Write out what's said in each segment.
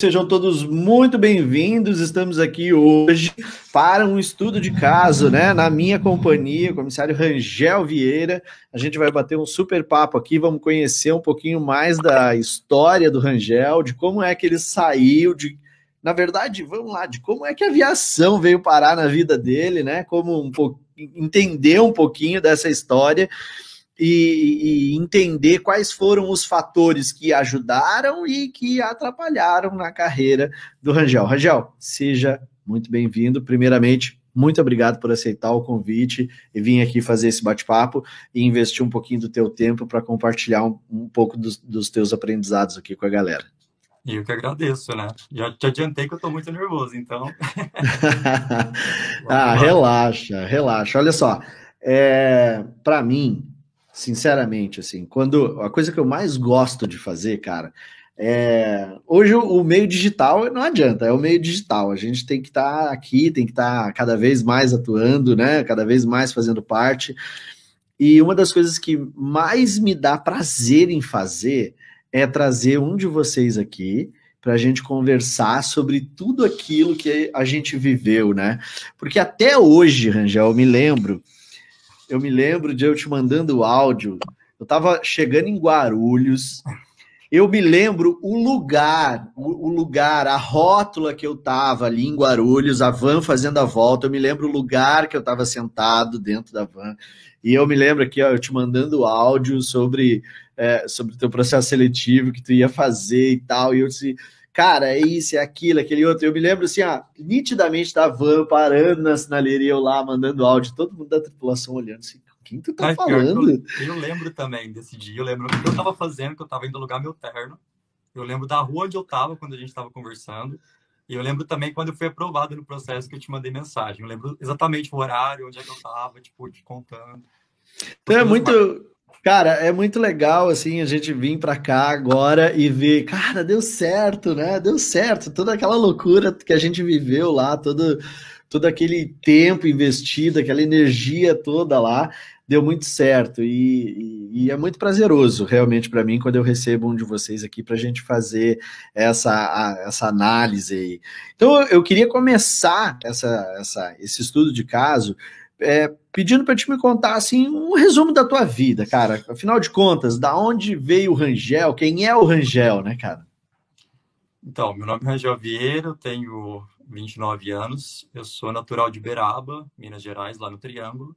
Sejam todos muito bem-vindos. Estamos aqui hoje para um estudo de caso, né? Na minha companhia, comissário Rangel Vieira. A gente vai bater um super papo aqui, vamos conhecer um pouquinho mais da história do Rangel, de como é que ele saiu, de na verdade, vamos lá, de como é que a aviação veio parar na vida dele, né? Como um pouco entender um pouquinho dessa história e, e, entender quais foram os fatores que ajudaram e que atrapalharam na carreira do Rangel. Rangel, seja muito bem-vindo. Primeiramente, muito obrigado por aceitar o convite e vir aqui fazer esse bate-papo e investir um pouquinho do teu tempo para compartilhar um, um pouco dos, dos, teus aprendizados aqui com a galera. Eu que agradeço, né? Já te adiantei que eu estou muito nervoso, então. ah, relaxa, relaxa. Olha só, é, para mim, sinceramente, assim, quando a coisa que eu mais gosto de fazer, cara, é, hoje o, meio digital não adianta, é o meio digital. A gente tem que estar tá aqui, tem que estar tá cada vez mais atuando, né? Cada vez mais fazendo parte. E uma das coisas que mais me dá prazer em fazer é trazer um de vocês aqui para a gente conversar sobre tudo aquilo que a gente viveu, né? Porque até hoje, Rangel, eu me lembro eu me lembro de eu te mandando áudio. Eu estava chegando em Guarulhos. Eu me lembro o lugar, o, lugar, a rótula que eu estava ali em Guarulhos, a van fazendo a volta. Eu me lembro o lugar que eu estava sentado dentro da van. E eu me lembro aqui, ó, eu te mandando áudio sobre é, sobre o teu processo seletivo que tu ia fazer e tal. E eu disse, cara, é isso, é aquilo, aquele outro. Eu me lembro assim, ah, nitidamente da van parando na sinaleira e eu lá mandando áudio, todo mundo da tripulação olhando assim, quem tu tá Ai, falando? Eu, eu, lembro também desse dia, eu lembro o que eu tava fazendo, que eu tava indo alugar meu terno. Eu lembro da rua onde eu tava quando a gente tava conversando. E eu lembro também quando eu fui aprovado no processo que eu te mandei mensagem. Eu lembro exatamente o horário, onde é que eu tava, tipo, te contando. Então é muito, Cara, é muito legal assim a gente vir para cá agora e ver, cara, deu certo, né? Deu certo, toda aquela loucura que a gente viveu lá, todo todo aquele tempo investido, aquela energia toda lá, deu muito certo e, e, e é muito prazeroso realmente para mim quando eu recebo um de vocês aqui para a gente fazer essa, a, essa análise aí. Então eu queria começar essa, essa, esse estudo de caso é, pedindo para te me contar assim um resumo da tua vida, cara. Afinal de contas, da onde veio o Rangel? Quem é o Rangel, né, cara? Então, meu nome é Rangel Vieira, eu tenho 29 anos, eu sou natural de Beraba, Minas Gerais, lá no Triângulo.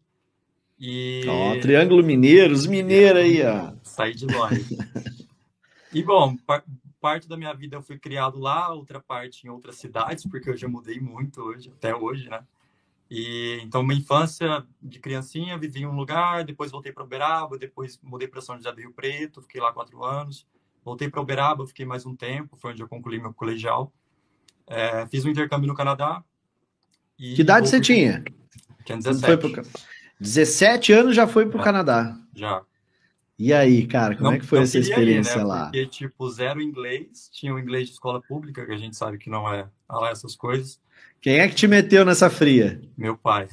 E... Oh, Triângulo Mineiro, os mineiros aí, ó. Saí de longe. e, bom, par parte da minha vida eu fui criado lá, outra parte em outras cidades, porque eu já mudei muito hoje, até hoje, né? E então minha infância de criancinha vivi em um lugar, depois voltei para Uberaba, depois mudei para São José do Rio Preto, fiquei lá quatro anos. Voltei para Uberaba, fiquei mais um tempo, foi onde eu concluí meu colegial. É, fiz um intercâmbio no Canadá. que idade você tinha? Tinha 17. Pro... 17 anos já foi para o é, Canadá. Já. E aí, cara, como não, é que foi essa experiência ir, né? lá? Porque, tipo, zero inglês, tinha o inglês de escola pública, que a gente sabe que não é lá essas coisas. Quem é que te meteu nessa fria? Meu pai.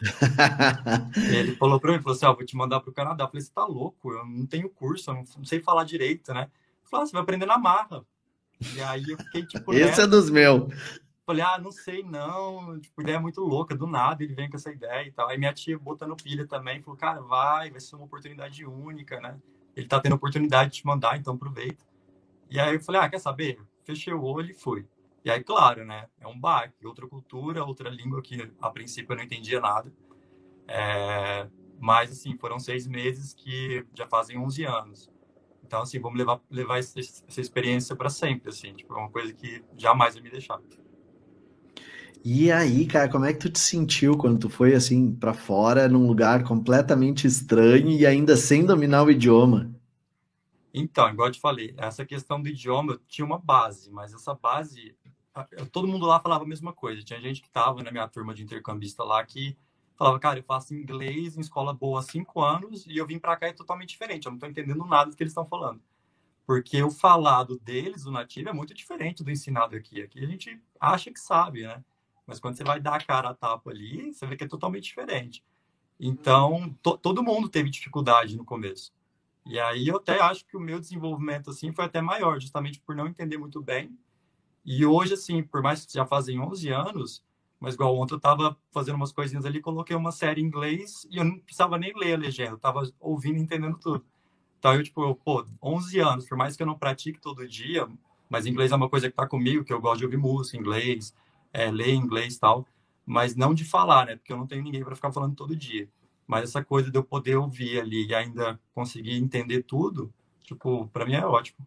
ele falou para mim, falou assim, ó, vou te mandar para o Canadá. Eu falei, você tá louco? Eu não tenho curso, eu não sei falar direito, né? Ele falou, ah, você vai aprender na marra. E aí eu fiquei tipo. Esse é dos meus. Falei, ah, não sei não, tipo, ideia é muito louca, do nada ele vem com essa ideia e tal. Aí minha tia botando pilha também, falou, cara, vai, vai ser uma oportunidade única, né? Ele tá tendo oportunidade de te mandar, então aproveita. E aí eu falei, ah, quer saber? Fechei o olho e fui. E aí, claro, né? É um baque, outra cultura, outra língua que a princípio eu não entendia nada. É, mas, assim, foram seis meses que já fazem 11 anos. Então, assim, vamos levar, levar essa, essa experiência para sempre, assim. Tipo, é uma coisa que jamais vai me deixar. E aí, cara, como é que tu te sentiu quando tu foi, assim, para fora, num lugar completamente estranho e ainda sem dominar o idioma? Então, igual eu te falei, essa questão do idioma tinha uma base, mas essa base todo mundo lá falava a mesma coisa. Tinha gente que estava na minha turma de intercambista lá que falava, cara, eu faço inglês em escola boa há cinco anos e eu vim para cá é totalmente diferente. Eu não estou entendendo nada do que eles estão falando. Porque o falado deles, o nativo, é muito diferente do ensinado aqui. Aqui a gente acha que sabe, né? Mas quando você vai dar a cara a tapa ali, você vê que é totalmente diferente. Então, to todo mundo teve dificuldade no começo. E aí eu até acho que o meu desenvolvimento assim foi até maior, justamente por não entender muito bem E hoje, assim, por mais que já fazem 11 anos, mas igual ontem eu tava fazendo umas coisinhas ali, coloquei uma série em inglês e eu não precisava nem ler a legenda, eu tava ouvindo e entendendo tudo. Então, eu, tipo, eu, pô, 11 anos, por mais que eu não pratique todo dia, mas inglês é uma coisa que tá comigo, que eu gosto de ouvir música inglês, é, ler inglês e tal, mas não de falar, né? Porque eu não tenho ninguém para ficar falando todo dia. Mas essa coisa de eu poder ouvir ali e ainda conseguir entender tudo, tipo, para mim é ótimo.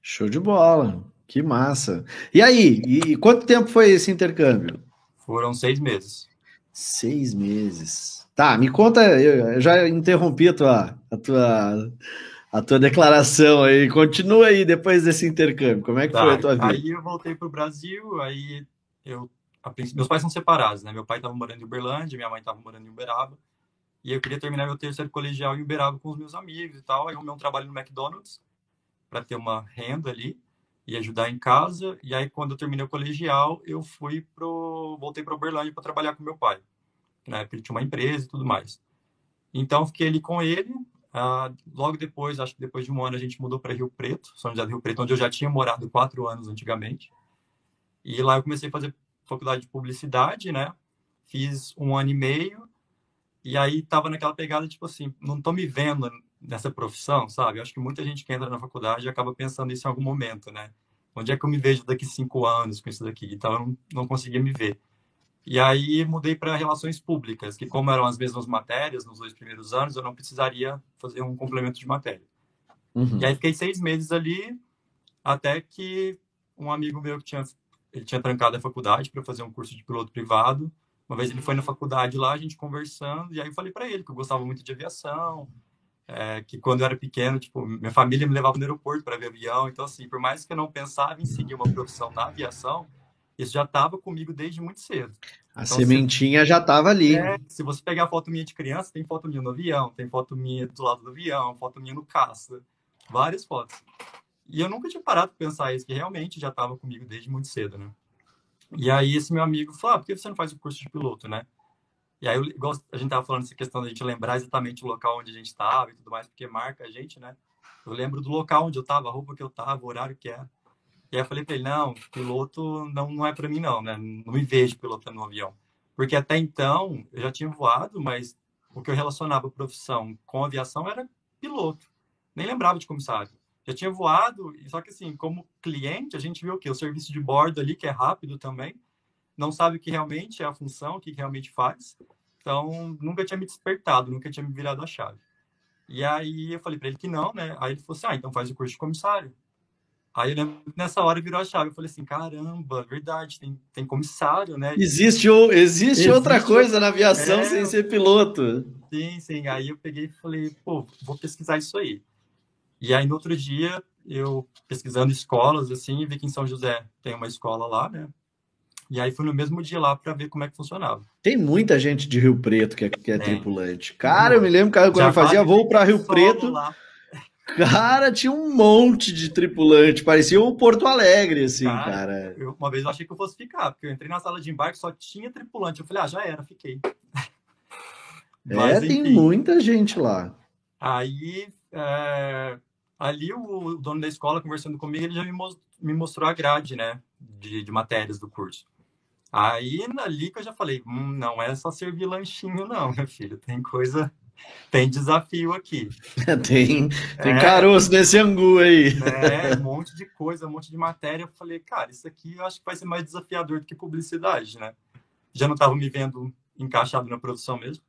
Show de bola. Que massa. E aí, e quanto tempo foi esse intercâmbio? Foram seis meses. Seis meses. Tá, me conta, eu já interrompi a tua, a tua, a tua declaração aí. Continua aí depois desse intercâmbio. Como é que tá, foi a tua vida? Aí eu voltei para o Brasil, aí eu. meus pais são separados, né? Meu pai estava morando em Uberlândia, minha mãe estava morando em Uberaba. E eu queria terminar meu terceiro colegial em Uberaba com os meus amigos e tal. Aí eu arrumei um trabalho no McDonald's para ter uma renda ali e ajudar em casa. E aí, quando eu terminei o colegial, eu fui pro, voltei para Uberlândia para trabalhar com meu pai. Na época ele tinha uma empresa e tudo mais. Então, fiquei ali com ele. Ah, logo depois, acho que depois de um ano, a gente mudou para Rio Preto, São José do Rio Preto, onde eu já tinha morado quatro anos antigamente. E lá eu comecei a fazer faculdade de publicidade, né? Fiz um ano e meio. E aí tava naquela pegada, tipo assim, não tô me vendo nessa profissão, sabe? Eu acho que muita gente que entra na faculdade acaba pensando isso em algum momento, né? Onde é que eu me vejo daqui cinco anos com isso daqui? Então, eu não, não conseguia me ver. E aí, mudei para relações públicas, que como eram as mesmas matérias nos dois primeiros anos, eu não precisaria fazer um complemento de matéria. Uhum. E aí, fiquei seis meses ali, até que um amigo meu que tinha, ele tinha trancado a faculdade para fazer um curso de piloto privado. Uma vez ele foi na faculdade lá, a gente conversando, e aí eu falei para ele que eu gostava muito de aviação, é, que quando eu era pequeno, tipo, minha família me levava no aeroporto para ver avião. Então, assim, por mais que eu não pensava em seguir uma profissão na aviação, isso já estava comigo desde muito cedo. A então, sementinha se, já estava ali. É, se você pegar foto minha de criança, tem foto minha no avião, tem foto minha do lado do avião, foto minha no caça, várias fotos. E eu nunca tinha parado para pensar isso, que realmente já estava comigo desde muito cedo, né? E aí esse meu amigo falou, ah, por que você não faz o curso de piloto, né? E aí, igual a gente tava falando essa questão da gente lembrar exatamente o local onde a gente estava e tudo mais, porque marca a gente, né? Eu lembro do local onde eu estava, a roupa que eu estava, o horário que era. E aí eu falei para ele, não, piloto não, não é para mim não, né? Não me vejo pilotando um avião. Porque até então, eu já tinha voado, mas o que eu relacionava a profissão com a aviação era piloto. Nem lembrava de comissário. Já tinha voado, só que assim, como cliente, a gente viu o quê? O serviço de bordo ali, que é rápido também, não sabe o que realmente é a função, o que realmente faz. Então, nunca tinha me despertado, nunca tinha me virado a chave. E aí eu falei para ele que não, né? Aí ele falou assim: ah, então faz o curso de comissário. Aí eu lembro que nessa hora virou a chave. Eu falei assim: caramba, verdade, tem, tem comissário, né? Existe, ou, existe, existe outra coisa na aviação é, sem ser piloto. Sim, sim. Aí eu peguei e falei: pô, vou pesquisar isso aí. E aí no outro dia, eu pesquisando escolas, assim, vi que em São José tem uma escola lá, né? E aí fui no mesmo dia lá para ver como é que funcionava. Tem muita gente de Rio Preto que é, que é tripulante. Cara, eu me lembro cara, quando Já eu fazia voo para Rio Preto. Lá. Cara, tinha um monte de tripulante, parecia o Porto Alegre, assim, cara. cara. Eu, uma vez eu achei que eu fosse ficar, porque eu entrei na sala de embarque só tinha tripulante. Eu falei, ah, já era, fiquei. É, Mas, tem muita gente lá. Aí, é, ali o, dono da escola conversando comigo, ele já me, mostrou a grade, né, de, de matérias do curso. Aí, ali que eu já falei, hum, não é só servir lanchinho, não, meu filho. Tem coisa, tem desafio aqui. tem tem é, caroço nesse angu aí. É, um monte de coisa, um monte de matéria. Eu falei, cara, isso aqui eu acho que vai ser mais desafiador do que publicidade, né? Já não estava me vendo encaixado na produção mesmo.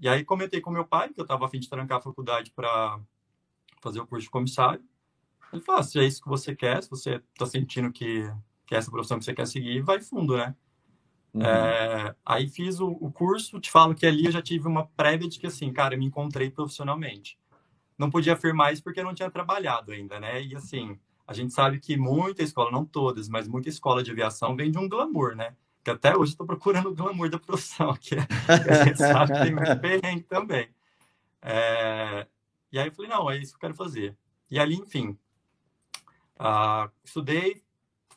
E aí comentei com meu pai que eu estava a fim de trancar a faculdade para fazer o curso de comissário. Ele falou, ah, se é isso que você quer, se você está sentindo que, que é essa profissão que você quer seguir, vai fundo, né? Uhum. É, aí fiz o, o, curso, te falo que ali eu já tive uma prévia de que, assim, cara, me encontrei profissionalmente. Não podia afirmar isso porque eu não tinha trabalhado ainda, né? E, assim, a gente sabe que muita escola, não todas, mas muita escola de aviação vem de um glamour, né? Que até hoje estou procurando o glamour da profissão, que, é, que a gente sabe que tem muito perrengue também. É, e aí eu falei, não, é isso que eu quero fazer. E ali, enfim, uh, estudei,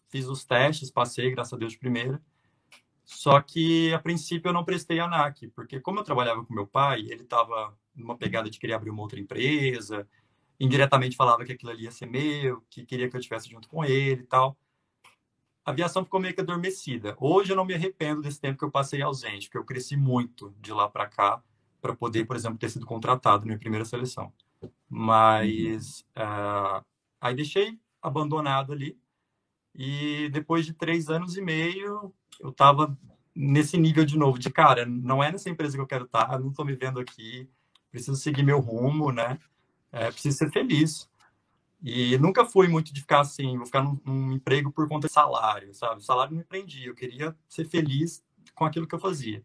fiz os testes, passei, graças a Deus, de primeira. Só que, a princípio, eu não prestei a ANAC, porque como eu trabalhava com meu pai, ele estava numa pegada de querer abrir uma outra empresa, indiretamente falava que aquilo ali ia ser meu, que queria que eu estivesse junto com ele e tal. a aviação ficou meio que adormecida. Hoje eu não me arrependo desse tempo que eu passei ausente, porque eu cresci muito de lá para cá para poder, por exemplo, ter sido contratado na minha primeira seleção. Mas uh, aí deixei abandonado ali e depois de três anos e meio eu estava nesse nível de novo de cara, não é nessa empresa que eu quero estar, não estou me vendo aqui, preciso seguir meu rumo, né? É, preciso ser feliz. E nunca fui muito de ficar assim, vou ficar num, num, emprego por conta de salário, sabe? O salário me prendia, eu queria ser feliz com aquilo que eu fazia.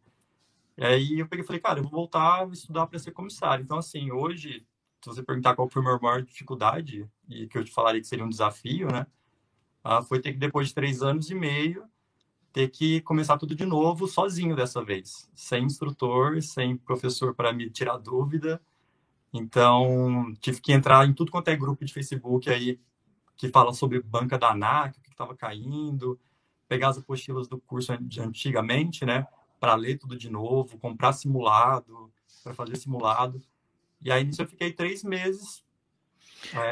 E aí eu peguei falei, cara, eu vou voltar a estudar para ser comissário. Então, assim, hoje, se você perguntar qual foi a minha maior dificuldade, e que eu te falaria que seria um desafio, né? Ah, foi ter que, depois de três anos e meio, ter que começar tudo de novo, sozinho dessa vez. Sem instrutor, sem professor para me tirar dúvida, então, tive que entrar em tudo quanto é grupo de Facebook aí que fala sobre banca da ANAC, o que estava caindo, pegar as apostilas do curso de antigamente, né, para ler tudo de novo, comprar simulado, para fazer simulado. E aí nisso eu fiquei três meses.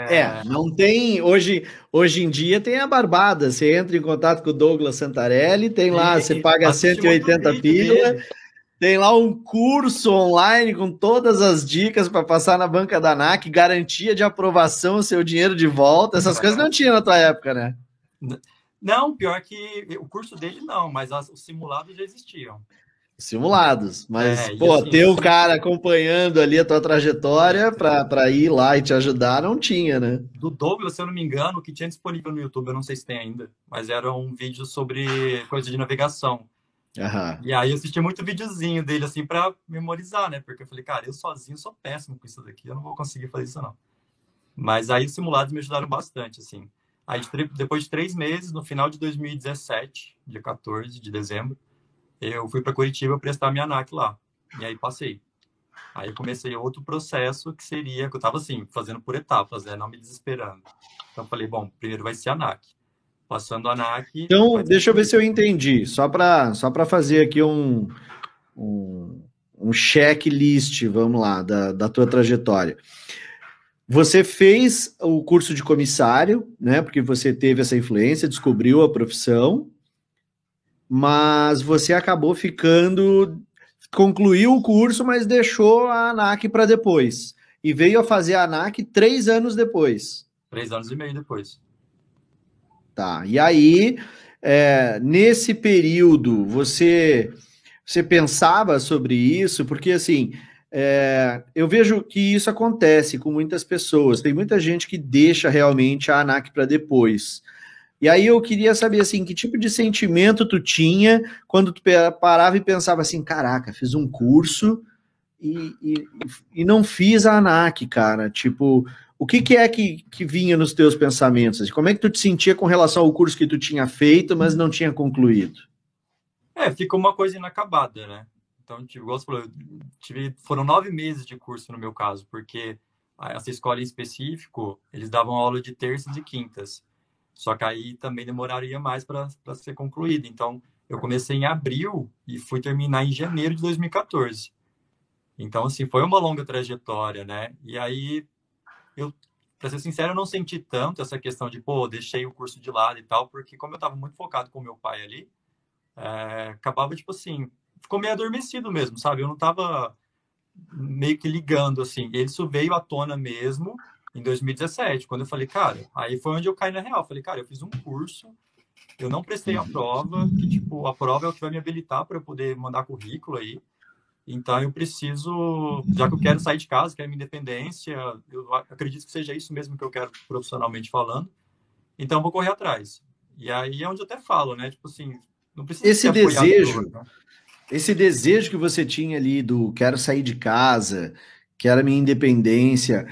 É... é, não tem. Hoje, hoje em dia tem a barbada. Você entra em contato com o Douglas Santarelli, tem lá, você paga 180 pila. Tem lá um curso online com todas as dicas para passar na banca da ANAC, garantia de aprovação, seu dinheiro de volta. Essas coisas não tinha na tua época, né? Não, pior que o curso dele não, mas os simulados já existiam. Simulados, mas, é, pô, assim, ter o cara acompanhando ali a tua trajetória para ir lá e te ajudar, não tinha, né? Do Douglas, se eu não me engano, o que tinha disponível no YouTube, eu não sei se tem ainda, mas era um vídeo sobre coisa de navegação. E aí eu assisti muito videozinho dele, assim, para memorizar, né? Porque eu falei, cara, eu sozinho sou péssimo com isso daqui, eu não vou conseguir fazer isso, não. Mas aí os simulados me ajudaram bastante, assim. Aí, depois de três meses, no final de 2017, dia 14 de dezembro, eu fui para Curitiba prestar minha ANAC lá. E aí passei. Aí comecei outro processo que seria, que eu estava assim, fazendo por etapas, né? Não me desesperando. Então eu falei, bom, primeiro vai ser ANAC passando a ANAC. Então, deixa eu ver se eu entendi. Só para só fazer aqui um, um, um checklist, vamos lá, da, da tua trajetória. Você fez o curso de comissário, né? Porque você teve essa influência, descobriu a profissão, mas você acabou ficando. Concluiu o curso, mas deixou a ANAC para depois. E veio a fazer a ANAC três anos depois. Três anos e meio depois. Tá. E aí, é, nesse período, você, você pensava sobre isso? Porque, assim, é, eu vejo que isso acontece com muitas pessoas. Tem muita gente que deixa realmente a ANAC para depois. E aí eu queria saber assim, que tipo de sentimento tu tinha quando tu parava e pensava assim, caraca, fiz um curso e, e, e não fiz a ANAC, cara. Tipo, o que, que é que, que vinha nos teus pensamentos? Assim, como é que tu te sentia com relação ao curso que tu tinha feito, mas não tinha concluído? É, ficou uma coisa inacabada, né? Então, tipo, igual você falou, tive, foram nove meses de curso no meu caso, porque essa escola em específico, eles davam aula de terças e quintas. Só que aí também demoraria mais para ser concluído. Então, eu comecei em abril e fui terminar em janeiro de 2014. Então, assim, foi uma longa trajetória, né? E aí, eu, para ser sincero, eu não senti tanto essa questão de, pô, deixei o curso de lado e tal, porque como eu estava muito focado com meu pai ali, é, acabava, tipo assim, ficou meio adormecido mesmo, sabe? Eu não estava meio que ligando, assim. Isso veio à tona mesmo em 2017, quando eu falei, cara, aí foi onde eu caí na real. falei, cara, eu fiz um curso, eu não prestei a prova, que, tipo, a prova é o que vai me habilitar para eu poder mandar currículo aí. Então eu preciso, já que eu quero sair de casa, quero minha independência, eu acredito que seja isso mesmo que eu quero profissionalmente falando. Então eu vou correr atrás. E aí é onde eu até falo, né? Tipo assim, não precisa esse desejo, né? esse desejo que você tinha ali do quero sair de casa, quero minha independência.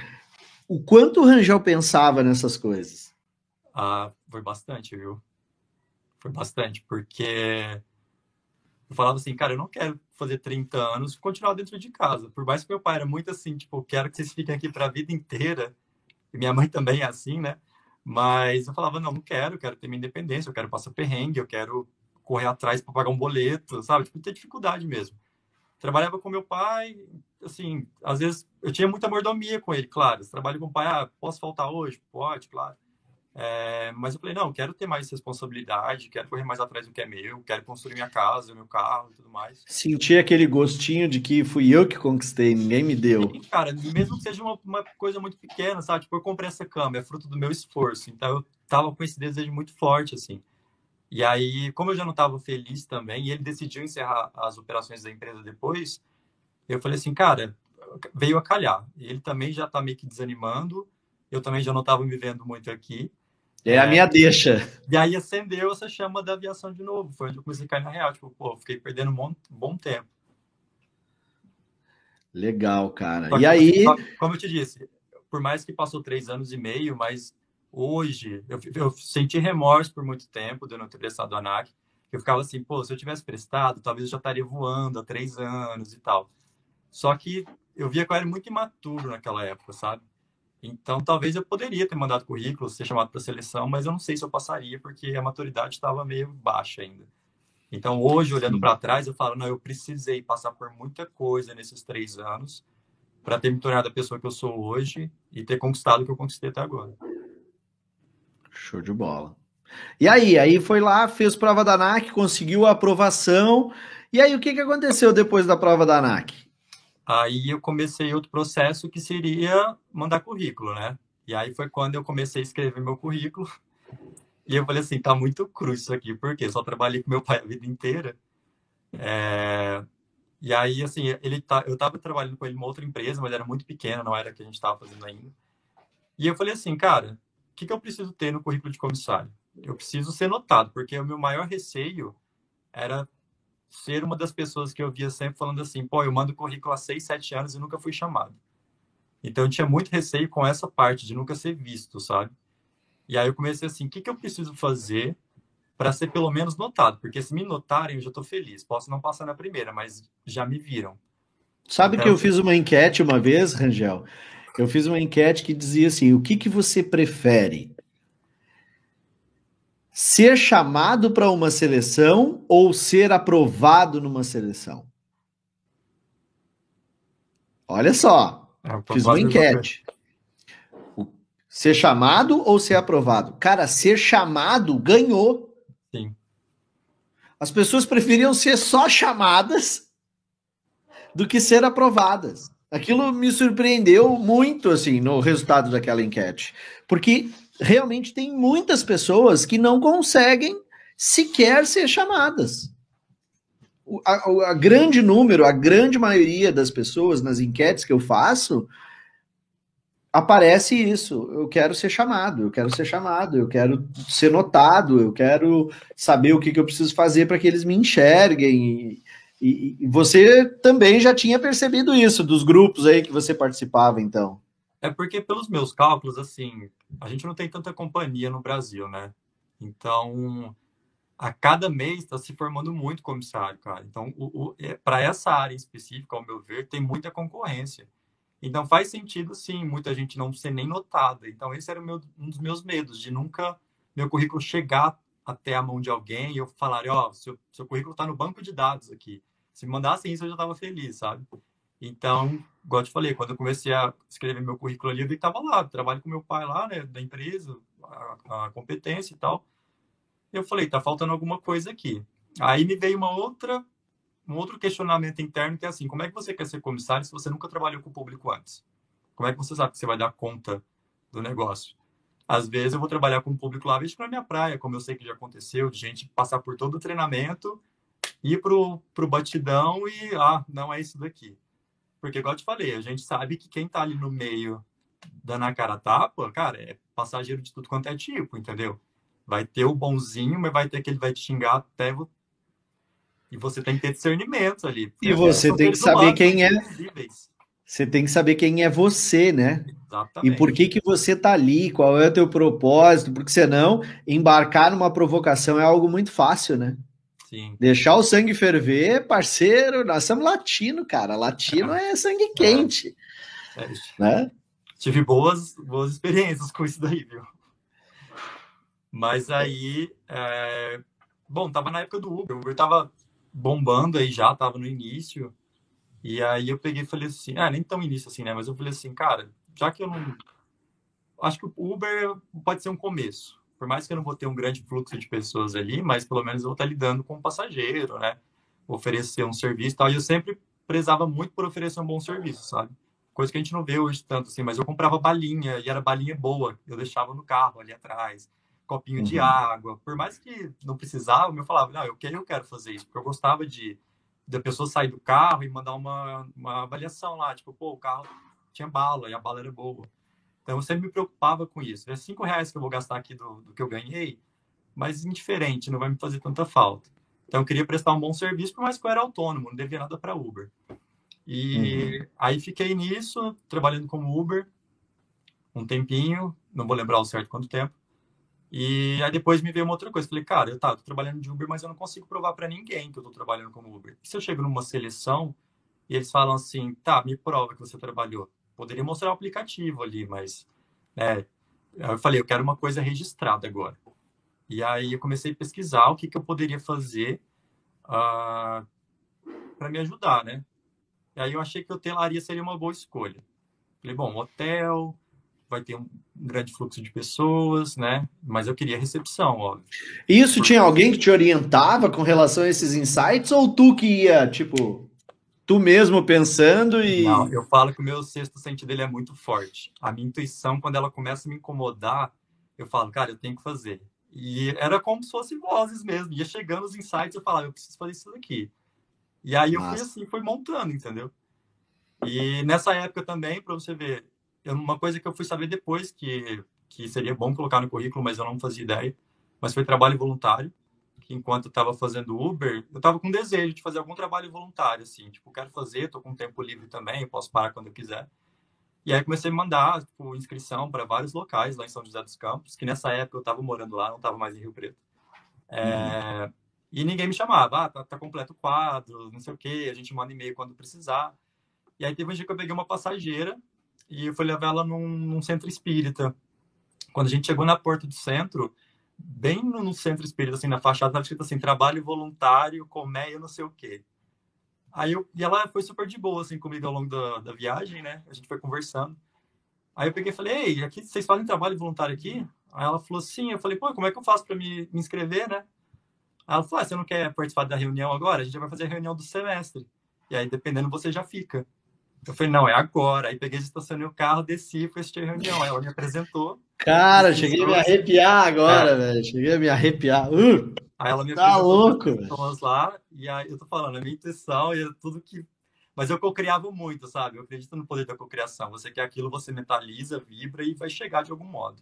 O quanto o Rangel pensava nessas coisas? Ah, foi bastante, viu? Foi bastante, porque eu falava assim, cara, eu não quero fazer 30 anos continuar dentro de casa. Por mais que meu pai era muito assim, tipo, quero que vocês fiquem aqui para a vida inteira. E minha mãe também é assim, né? Mas eu falava, não, não quero, eu quero ter minha independência, eu quero passar perrengue, eu quero correr atrás para pagar um boleto, sabe? Tipo, ter dificuldade mesmo. Trabalhava com meu pai, assim, às vezes eu tinha muita mordomia com ele, claro. Você trabalha com o pai, ah, posso faltar hoje? Pode, claro. É, mas eu falei, não, quero ter mais responsabilidade, quero correr mais atrás do que é meu, quero construir minha casa, meu carro e tudo mais. Senti aquele gostinho de que fui eu que conquistei, ninguém me deu. Sim, cara, mesmo que seja uma, uma, coisa muito pequena, sabe? Tipo, eu comprei essa cama, é fruto do meu esforço. Então eu tava com esse desejo muito forte, assim. E aí, como eu já não estava feliz também, e ele decidiu encerrar as operações da empresa depois, eu falei assim, cara, veio a calhar. Ele também já tá meio que desanimando, eu também já não estava me vendo muito aqui. É a minha deixa. E aí acendeu essa chama da aviação de novo. Foi onde eu comecei a cair na real. Tipo, pô, fiquei perdendo um bom, bom tempo. Legal, cara. e aí. Como eu te disse, por mais que passou três anos e meio, mas hoje eu, eu senti remorso por muito tempo de eu não ter prestado a ANAC. Eu ficava assim, pô, se eu tivesse prestado, talvez eu já estaria voando há três anos e tal. Só que eu via que eu era muito imaturo naquela época, sabe? Então, talvez eu poderia ter mandado currículo, ser chamado para seleção, mas eu não sei se eu passaria, porque a maturidade estava meio baixa ainda. Então, hoje, olhando para trás, eu falo, não, eu precisei passar por muita coisa nesses três anos para ter me tornado a pessoa que eu sou hoje e ter conquistado o que eu conquistei até agora. Show de bola. E aí, aí foi lá, fez prova da ANAC, conseguiu a aprovação. E aí, o que, que aconteceu depois da prova da ANAC? Aí eu comecei outro processo que seria mandar currículo, né? E aí foi quando eu comecei a escrever meu currículo. E eu falei assim, tá muito cru isso aqui, porque só trabalhei com meu pai a vida inteira. É... E aí, assim, ele tá... eu tava trabalhando com ele em outra empresa, mas era muito pequena, não era que a gente tava fazendo ainda. E eu falei assim, cara, o que, que eu preciso ter no currículo de comissário? Eu preciso ser notado, porque o meu maior receio era ser uma das pessoas que eu via sempre falando assim, pô, eu mando currículo há seis, sete anos e nunca fui chamado. Então eu tinha muito receio com essa parte de nunca ser visto, sabe? E aí eu comecei assim, o que, que eu preciso fazer para ser pelo menos notado? Porque se me notarem, eu já estou feliz. Posso não passar na primeira, mas já me viram. Sabe então, que eu fiz uma enquete uma vez, Rangel? Eu fiz uma enquete que dizia assim: o que, que você prefere? ser chamado para uma seleção ou ser aprovado numa seleção? Olha só, é, fiz uma enquete. Ser chamado ou ser aprovado? Cara, ser chamado ganhou. Sim. As pessoas preferiam ser só chamadas do que ser aprovadas. Aquilo me surpreendeu muito, assim, no resultado daquela enquete. Porque realmente tem muitas pessoas que não conseguem sequer ser chamadas. O, a, a, grande número, a grande maioria das pessoas nas enquetes que eu faço, aparece isso. Eu quero ser chamado, eu quero ser chamado, eu quero ser notado, eu quero saber o que, que eu preciso fazer para que eles me enxerguem. E, e, você também já tinha percebido isso dos grupos aí que você participava, então. É porque, pelos meus cálculos, assim, a gente não tem tanta companhia no Brasil, né? Então, a cada mês está se formando muito comissário, cara. Então, é, para essa área específica, ao meu ver, tem muita concorrência. Então, faz sentido, sim, muita gente não ser nem notada. Então, esse era meu, um dos meus medos, de nunca meu currículo chegar até a mão de alguém e eu falar, ó, oh, seu, seu currículo está no banco de dados aqui. Se mandassem isso, eu já estava feliz, sabe? Então, igual eu te falei, quando eu comecei a escrever meu currículo ali, eu estava lá, trabalho com meu pai lá, né, da empresa, a, a, competência e tal. Eu falei, tá faltando alguma coisa aqui. Aí me veio uma outra, um outro questionamento interno que é assim, como é que você quer ser comissário se você nunca trabalhou com o público antes? Como é que você sabe que você vai dar conta do negócio? Às vezes eu vou trabalhar com o público lá, vejo para minha praia, como eu sei que já aconteceu, de gente passar por todo o treinamento, ir pro, pro batidão e, ah, não é isso daqui. Porque, igual eu te falei, a gente sabe que quem tá ali no meio dando a cara tapa, cara, é passageiro de tudo quanto é tipo, entendeu? Vai ter o bonzinho, mas vai ter que ele vai te xingar até. E você tem que ter discernimento ali. E você tem que saber quem é. Você tem que saber quem é você, né? Exatamente. E por que que você tá ali, qual é o teu propósito, porque senão embarcar numa provocação é algo muito fácil, né? Sim. Deixar o sangue ferver, parceiro, nós somos latino, cara. Latino é, é sangue quente. É. Né? Tive boas, boas experiências com isso daí, viu? Mas aí, é... bom, tava na época do Uber. O Uber tava bombando aí já, tava no início. E aí eu peguei e falei assim, ah, nem tão início assim, né? Mas eu falei assim, cara, já que eu não. acho que o Uber pode ser um começo. Por mais que eu não vou ter um grande fluxo de pessoas ali, mas pelo menos eu vou estar lidando com o um passageiro, né? Oferecer um serviço e tal. E eu sempre prezava muito por oferecer um bom serviço, sabe? Coisa que a gente não vê hoje tanto assim, mas eu comprava balinha e era balinha boa. Eu deixava no carro ali atrás, copinho uhum. de água. Por mais que não precisava, eu falava, não, eu quero, eu quero fazer isso, porque eu gostava de da pessoa sair do carro e mandar uma, uma avaliação lá, tipo, pô, o carro tinha bala e a bala era boa. Então eu sempre me preocupava com isso. É cinco reais que eu vou gastar aqui do, do que eu ganhei, mas indiferente, não vai me fazer tanta falta. Então eu queria prestar um bom serviço, por mais que eu era autônomo, não devia nada para Uber. E uhum. aí fiquei nisso, trabalhando como Uber um tempinho, não vou lembrar o certo quanto tempo. E aí depois me veio uma outra coisa. Falei, cara, eu tá, tô trabalhando de Uber, mas eu não consigo provar para ninguém que eu tô trabalhando como Uber. E se eu chego numa seleção e eles falam assim, tá, me prova que você trabalhou. Poderia mostrar o aplicativo ali, mas, né, eu falei, eu quero uma coisa registrada agora. E aí eu comecei a pesquisar o que, que eu poderia fazer uh, ah, para me ajudar, né? E aí eu achei que hotelaria seria uma boa escolha. Falei, bom, hotel, vai ter um grande fluxo de pessoas, né? Mas eu queria recepção, óbvio. Isso Porque... tinha alguém que te orientava com relação a esses insights ou tu que ia, tipo, tu mesmo pensando e. Não, eu falo que o meu sexto sentido ele é muito forte. A minha intuição, quando ela começa a me incomodar, eu falo, cara, eu tenho que fazer. E era como se fossem vozes mesmo. Ia chegando os insights, eu falava, eu preciso fazer isso daqui. E aí eu Nossa. fui assim, fui montando, entendeu? E nessa época também, para você ver, uma coisa que eu fui saber depois que, que seria bom colocar no currículo, mas eu não fazia ideia, mas foi trabalho voluntário, que enquanto eu estava fazendo Uber, eu estava com desejo de fazer algum trabalho voluntário, assim, tipo, quero fazer, estou com tempo livre também, posso parar quando eu quiser. E aí comecei a mandar tipo, inscrição para vários locais lá em São José dos Campos, que nessa época eu estava morando lá, não estava mais em Rio Preto. É, uhum. E ninguém me chamava, ah, tá, tá, completo o quadro, não sei o quê, a gente manda e-mail quando precisar. E aí teve um dia que eu peguei uma passageira e eu fui levar ela num, num, centro espírita. Quando a gente chegou na porta do centro, bem no, centro espírita, assim, na fachada, estava escrito assim, trabalho voluntário, colmeia, não sei o quê. Aí eu, e ela foi super de boa, assim, comigo ao longo da, da viagem, né? A gente foi conversando. Aí eu peguei e falei, ei, aqui, vocês fazem trabalho voluntário aqui? Aí ela falou, sim. Eu falei, pô, como é que eu faço para me, me inscrever, né? Aí ela falou, ah, você não quer participar da reunião agora? A gente vai fazer a reunião do semestre. E aí, dependendo, você já fica. Eu falei, não, é agora. Aí peguei, estacionei o carro, desci fui assistir a reunião. Aí ela me apresentou. Cara, cheguei a me arrepiar agora, é. velho. Cheguei a me arrepiar. Uh, aí ela me tá louco, pessoas lá. E aí eu tô falando, a minha intenção e tudo que. Mas eu cocriava muito, sabe? Eu acredito no poder da cocriação. Você quer aquilo, você mentaliza, vibra e vai chegar de algum modo.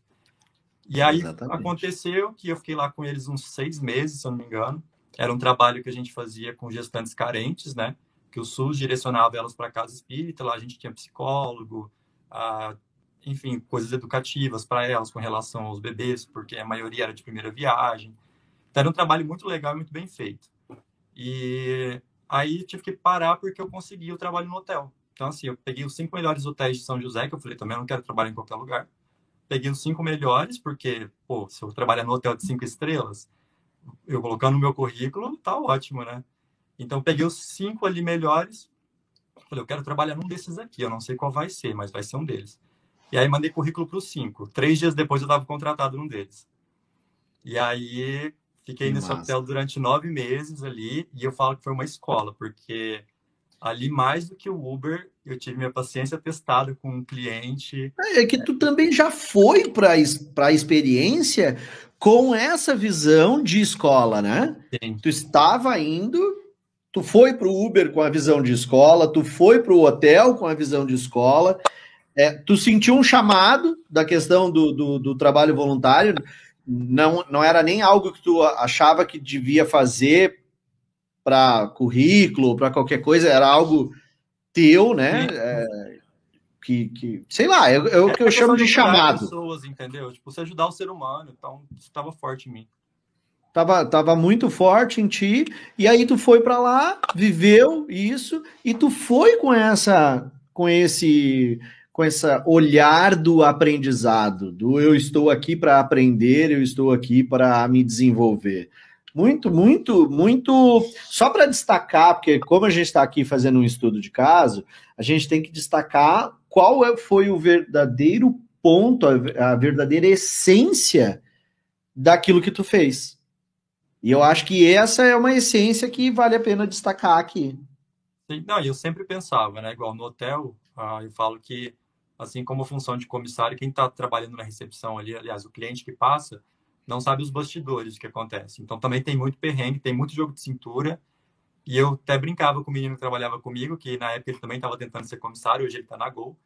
E aí Exatamente. aconteceu que eu fiquei lá com eles uns seis meses, se eu não me engano. Era um trabalho que a gente fazia com gestantes carentes, né? Que o SUS direcionava elas para casa espírita, lá a gente tinha psicólogo, enfim, coisas educativas para elas com relação aos bebês, porque a maioria era de primeira viagem. Então, era um trabalho muito legal muito bem feito. E aí tive que parar porque eu consegui o trabalho no hotel. Então, assim, eu peguei os cinco melhores hotéis de São José, que eu falei, também não quero trabalhar em qualquer lugar. Peguei os cinco melhores, porque, pô, se eu trabalhar no hotel de cinco estrelas, eu colocando no meu currículo, tá ótimo, né? Então, peguei os cinco ali melhores. Falei, eu quero trabalhar num desses aqui. Eu não sei qual vai ser, mas vai ser um deles. E aí, mandei currículo para os cinco. Três dias depois, eu estava contratado num deles. E aí, fiquei que nesse massa. hotel durante nove meses ali. E eu falo que foi uma escola, porque ali, mais do que o Uber, eu tive minha paciência testada com um cliente. É, é que tu também já foi para a experiência com essa visão de escola, né? Sim. Tu estava indo Tu foi para o Uber com a visão de escola, tu foi para o hotel com a visão de escola, é, tu sentiu um chamado da questão do, do, do, trabalho voluntário, não, não era nem algo que tu achava que devia fazer para currículo, para qualquer coisa, era algo teu, né? É, que, que, sei lá, é, é o que eu chamo de chamado. pessoas, entendeu? Tipo, você ajudar o ser humano, então estava forte em mim. Tava, tava muito forte em ti, e aí tu foi para lá, viveu isso, e tu foi com essa com esse com essa olhar do aprendizado, do eu estou aqui para aprender, eu estou aqui para me desenvolver. Muito, muito, muito. Só para destacar, porque como a gente está aqui fazendo um estudo de caso, a gente tem que destacar qual é, foi o verdadeiro ponto, a verdadeira essência daquilo que tu fez. E eu acho que essa é uma essência que vale a pena destacar aqui. Não, eu sempre pensava, né? Igual no hotel, ah, eu falo que, assim como a função de comissário, quem está trabalhando na recepção ali, aliás, o cliente que passa, não sabe os bastidores, que acontece. Então também tem muito perrengue, tem muito jogo de cintura. E eu até brincava com o menino que trabalhava comigo, que na época ele também estava tentando ser comissário, hoje ele está na Gol.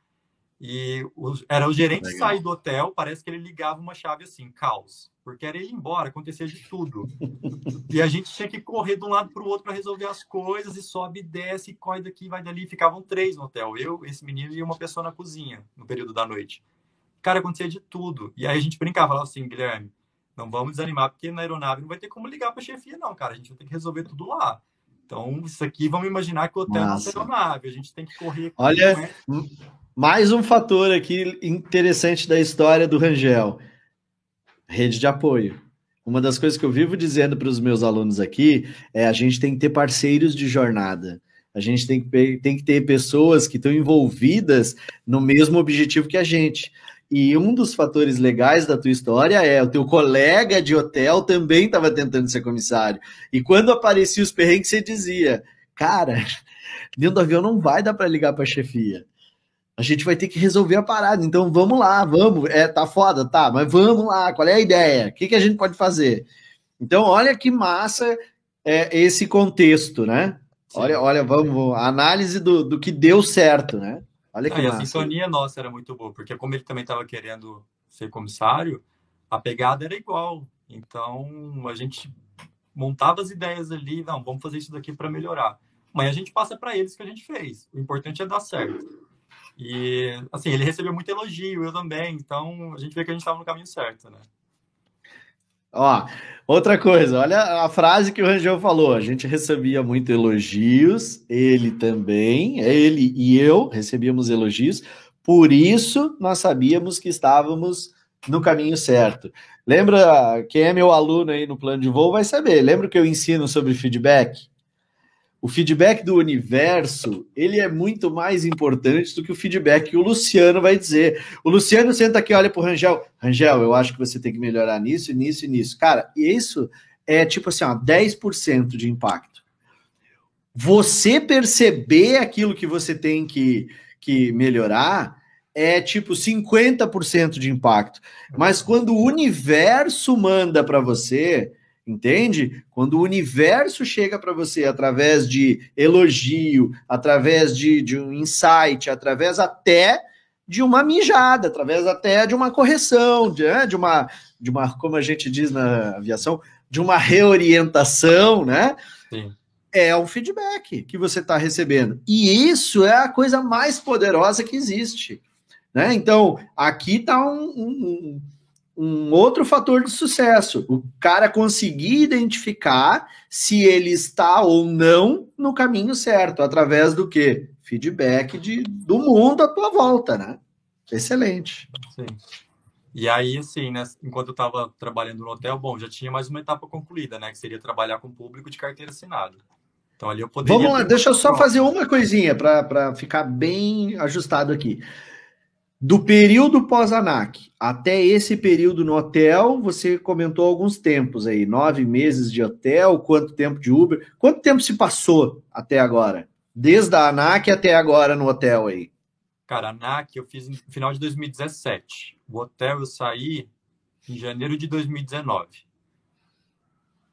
E o, era o gerente Legal. sair do hotel, parece que ele ligava uma chave assim, caos. Porque era ele ir embora, acontecia de tudo. e a gente tinha que correr de um lado para o outro para resolver as coisas, e sobe, desce, corre daqui, vai dali. Ficavam três no hotel, eu, esse menino e uma pessoa na cozinha, no período da noite. Cara, acontecia de tudo. E aí a gente brincava, falava assim, Guilherme, não vamos desanimar, porque na aeronave não vai ter como ligar para a chefia, não, cara. A gente vai ter que resolver tudo lá. Então, isso aqui, vamos imaginar que o hotel Nossa. não é aeronave. A gente tem que correr. Olha, mais um fator aqui interessante da história do Rangel: rede de apoio. Uma das coisas que eu vivo dizendo para os meus alunos aqui é a gente tem que ter parceiros de jornada. A gente tem que, tem que ter pessoas que estão envolvidas no mesmo objetivo que a gente. E um dos fatores legais da tua história é o teu colega de hotel também estava tentando ser comissário. E quando aparecia os perrengues, você dizia: Cara, dentro do avião não vai dar para ligar para a chefia a gente vai ter que resolver a parada. Então vamos lá, vamos. É, tá foda, tá, mas vamos lá. Qual é a ideia? O que, que a gente pode fazer? Então, olha que massa é, esse contexto, né? Olha, olha, vamos, a análise do, do que deu certo, né? Olha que ah, massa. A sintonia nossa era muito boa, porque como ele também estava querendo ser comissário, a pegada era igual. Então, a gente montava as ideias ali, não, vamos fazer isso daqui para melhorar. Mas a gente passa para eles o que a gente fez. O importante é dar certo. E, assim, ele recebeu muito elogio, eu também. Então, a gente vê que a gente estava no caminho certo, né? Ó, outra coisa, olha a frase que o Rangel falou. A gente recebia muito elogios, ele também, ele e eu recebíamos elogios, por isso nós sabíamos que estávamos no caminho certo. Lembra, quem é meu aluno aí no plano de voo vai saber. Lembra que eu ensino sobre feedback? O feedback do universo ele é muito mais importante do que o feedback que o Luciano vai dizer. O Luciano senta aqui, olha para o Rangel, Rangel, eu acho que você tem que melhorar nisso, nisso e nisso. Cara, isso é tipo assim, ó, 10% de impacto. Você perceber aquilo que você tem que, que melhorar é tipo 50% de impacto. Mas quando o universo manda para você, Entende? Quando o universo chega para você através de elogio, através de, de um insight, através até de uma mijada, através até de uma correção, de, né, de, uma, de uma, como a gente diz na aviação, de uma reorientação, né? Sim. É um feedback que você está recebendo. E isso é a coisa mais poderosa que existe. Né? Então, aqui está um, um um outro fator de sucesso. O cara conseguir identificar se ele está ou não no caminho certo, através do que? Feedback de, do mundo à tua volta, né? Excelente. Sim. E aí, assim, né, enquanto eu estava trabalhando no hotel, bom, já tinha mais uma etapa concluída, né? Que seria trabalhar com o público de carteira assinada. Então ali eu poderia. Vamos lá, deixa eu só fazer uma coisinha para ficar bem ajustado aqui. Do período pós-ANAC até esse período no hotel, você comentou alguns tempos aí, nove meses de hotel, quanto tempo de Uber, quanto tempo se passou até agora? Desde a ANAC até agora no hotel aí? Cara, a ANAC eu fiz no final de 2017. O hotel eu saí em janeiro de 2019.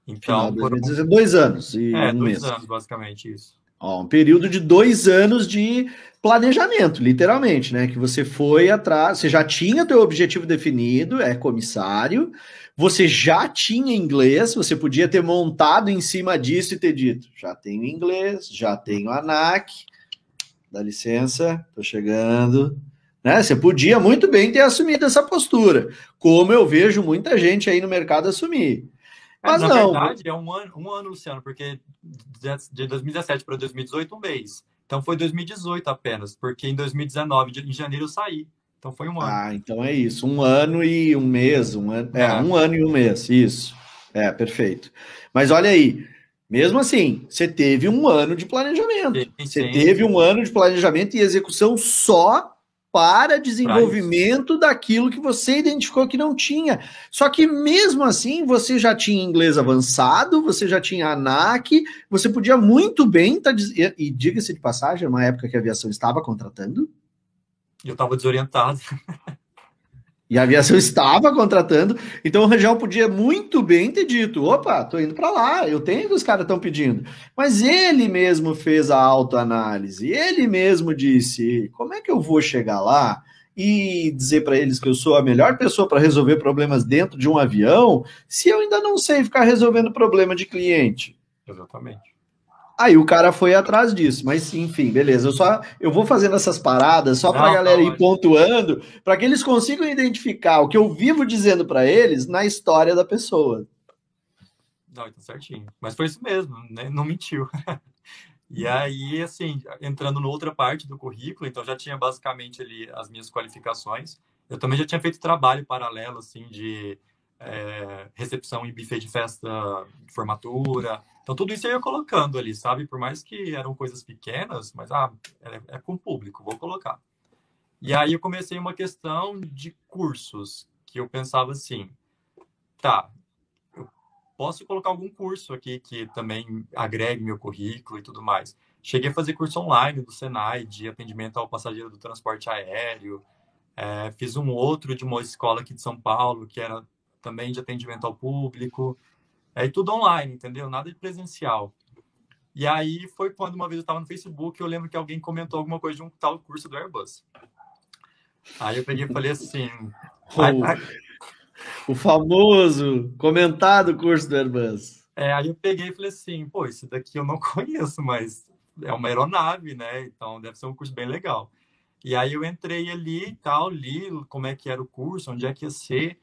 Então, foram... dois anos e é, um dois mês. anos, basicamente, isso. Ó, um período de dois anos de planejamento, literalmente, né? Que você foi atrás, você já tinha teu objetivo definido, é comissário, você já tinha inglês, você podia ter montado em cima disso e ter dito: já tenho inglês, já tenho ANAC, dá licença, tô chegando. Né? Você podia muito bem ter assumido essa postura, como eu vejo muita gente aí no mercado assumir. Mas, Mas na não. verdade, é um ano, um ano, Luciano, porque de 2017 para 2018, um mês. Então foi 2018 apenas, porque em 2019, em janeiro, eu saí. Então foi um ano. Ah, então é isso. Um ano e um mês. Um ano, é, é. um ano e um mês, isso. É, perfeito. Mas olha aí, mesmo assim, você teve um ano de planejamento. Sim, você sim. teve um ano de planejamento e execução só para desenvolvimento daquilo que você identificou que não tinha. Só que mesmo assim, você já tinha inglês avançado, você já tinha ANAC, você podia muito bem tá, e diga-se de passagem, uma época que a aviação estava contratando. Eu estava desorientado. E a aviação estava contratando, então o Rangel podia muito bem ter dito: opa, tô indo para lá, eu tenho que os caras estão pedindo. Mas ele mesmo fez a autoanálise, ele mesmo disse: como é que eu vou chegar lá e dizer para eles que eu sou a melhor pessoa para resolver problemas dentro de um avião, se eu ainda não sei ficar resolvendo problema de cliente? Exatamente. Aí o cara foi atrás disso, mas enfim, beleza. Eu só eu vou fazendo essas paradas só para a galera ir pontuando, para que eles consigam identificar o que eu vivo dizendo para eles na história da pessoa. Não, tá certinho. Mas foi isso mesmo, né? não mentiu. e aí, assim, entrando na outra parte do currículo, então já tinha basicamente ali as minhas qualificações. Eu também já tinha feito trabalho paralelo, assim, de é, recepção em buffet de festa de formatura. Então, tudo isso eu ia colocando ali, sabe? Por mais que eram coisas pequenas, mas ah, é, é com o público, vou colocar. E aí eu comecei uma questão de cursos, que eu pensava assim, tá, eu posso colocar algum curso aqui que também agregue meu currículo e tudo mais. Cheguei a fazer curso online do Senai, de atendimento ao passageiro do transporte aéreo, é, fiz um outro de uma escola aqui de São Paulo, que era também de atendimento ao público. É tudo online, entendeu? Nada de presencial. E aí foi quando uma vez eu estava no Facebook, eu lembro que alguém comentou alguma coisa de um tal curso do Airbus. Aí eu peguei e falei assim. O, o famoso comentado curso do Airbus. É, aí eu peguei e falei assim, pô, esse daqui eu não conheço, mas é uma aeronave, né? Então deve ser um curso bem legal. E aí eu entrei ali e tal, li como é que era o curso, onde é que ia ser.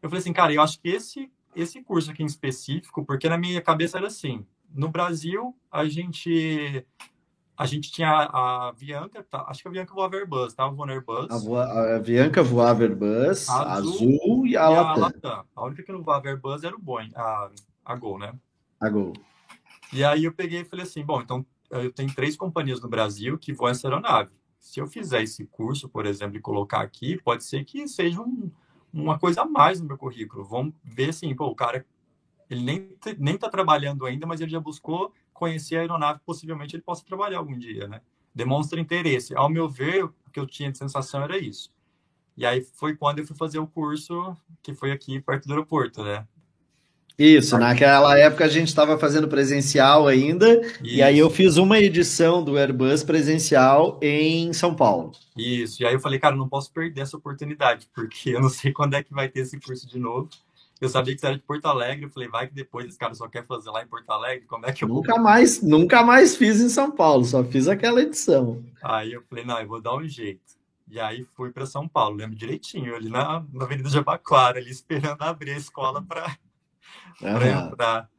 Eu falei assim, cara, eu acho que esse, esse curso aqui em específico, porque na minha cabeça era assim, no Brasil, a gente a gente tinha a, a Bianca, tá, acho que a Bianca voava Airbus, tava voando Airbus. A, voa, a Bianca voava Airbus, a azul, azul, e a, e Latam. a Latam. A única que não voava Airbus era o Boeing, a, a Gol, né? A Gol. E aí eu peguei e falei assim, bom, então eu tenho três companhias no Brasil que voam essa aeronave. Se eu fizer esse curso, por exemplo, e colocar aqui, pode ser que seja um, uma coisa a mais no meu currículo. Vamos ver assim, pô, o cara ele nem nem está trabalhando ainda, mas ele já buscou conhecer a aeronave, possivelmente ele possa trabalhar algum dia, né? Demonstra interesse. Ao meu ver, o que eu tinha de sensação era isso. E aí foi quando eu fui fazer o curso que foi aqui perto do aeroporto, né? Isso, naquela época a gente estava fazendo presencial ainda, Isso. e aí eu fiz uma edição do Airbus presencial em São Paulo. Isso, e aí eu falei, cara, não posso perder essa oportunidade, porque eu não sei quando é que vai ter esse curso de novo. Eu sabia que você era de Porto Alegre, eu falei, vai que depois esse cara só quer fazer lá em Porto Alegre, como é que eu Nunca mais, nunca mais fiz em São Paulo, só fiz aquela edição. Aí eu falei, não, eu vou dar um jeito. E aí fui para São Paulo, lembro direitinho, ali na, na Avenida Jabaquara, ali esperando abrir a escola para para entrar.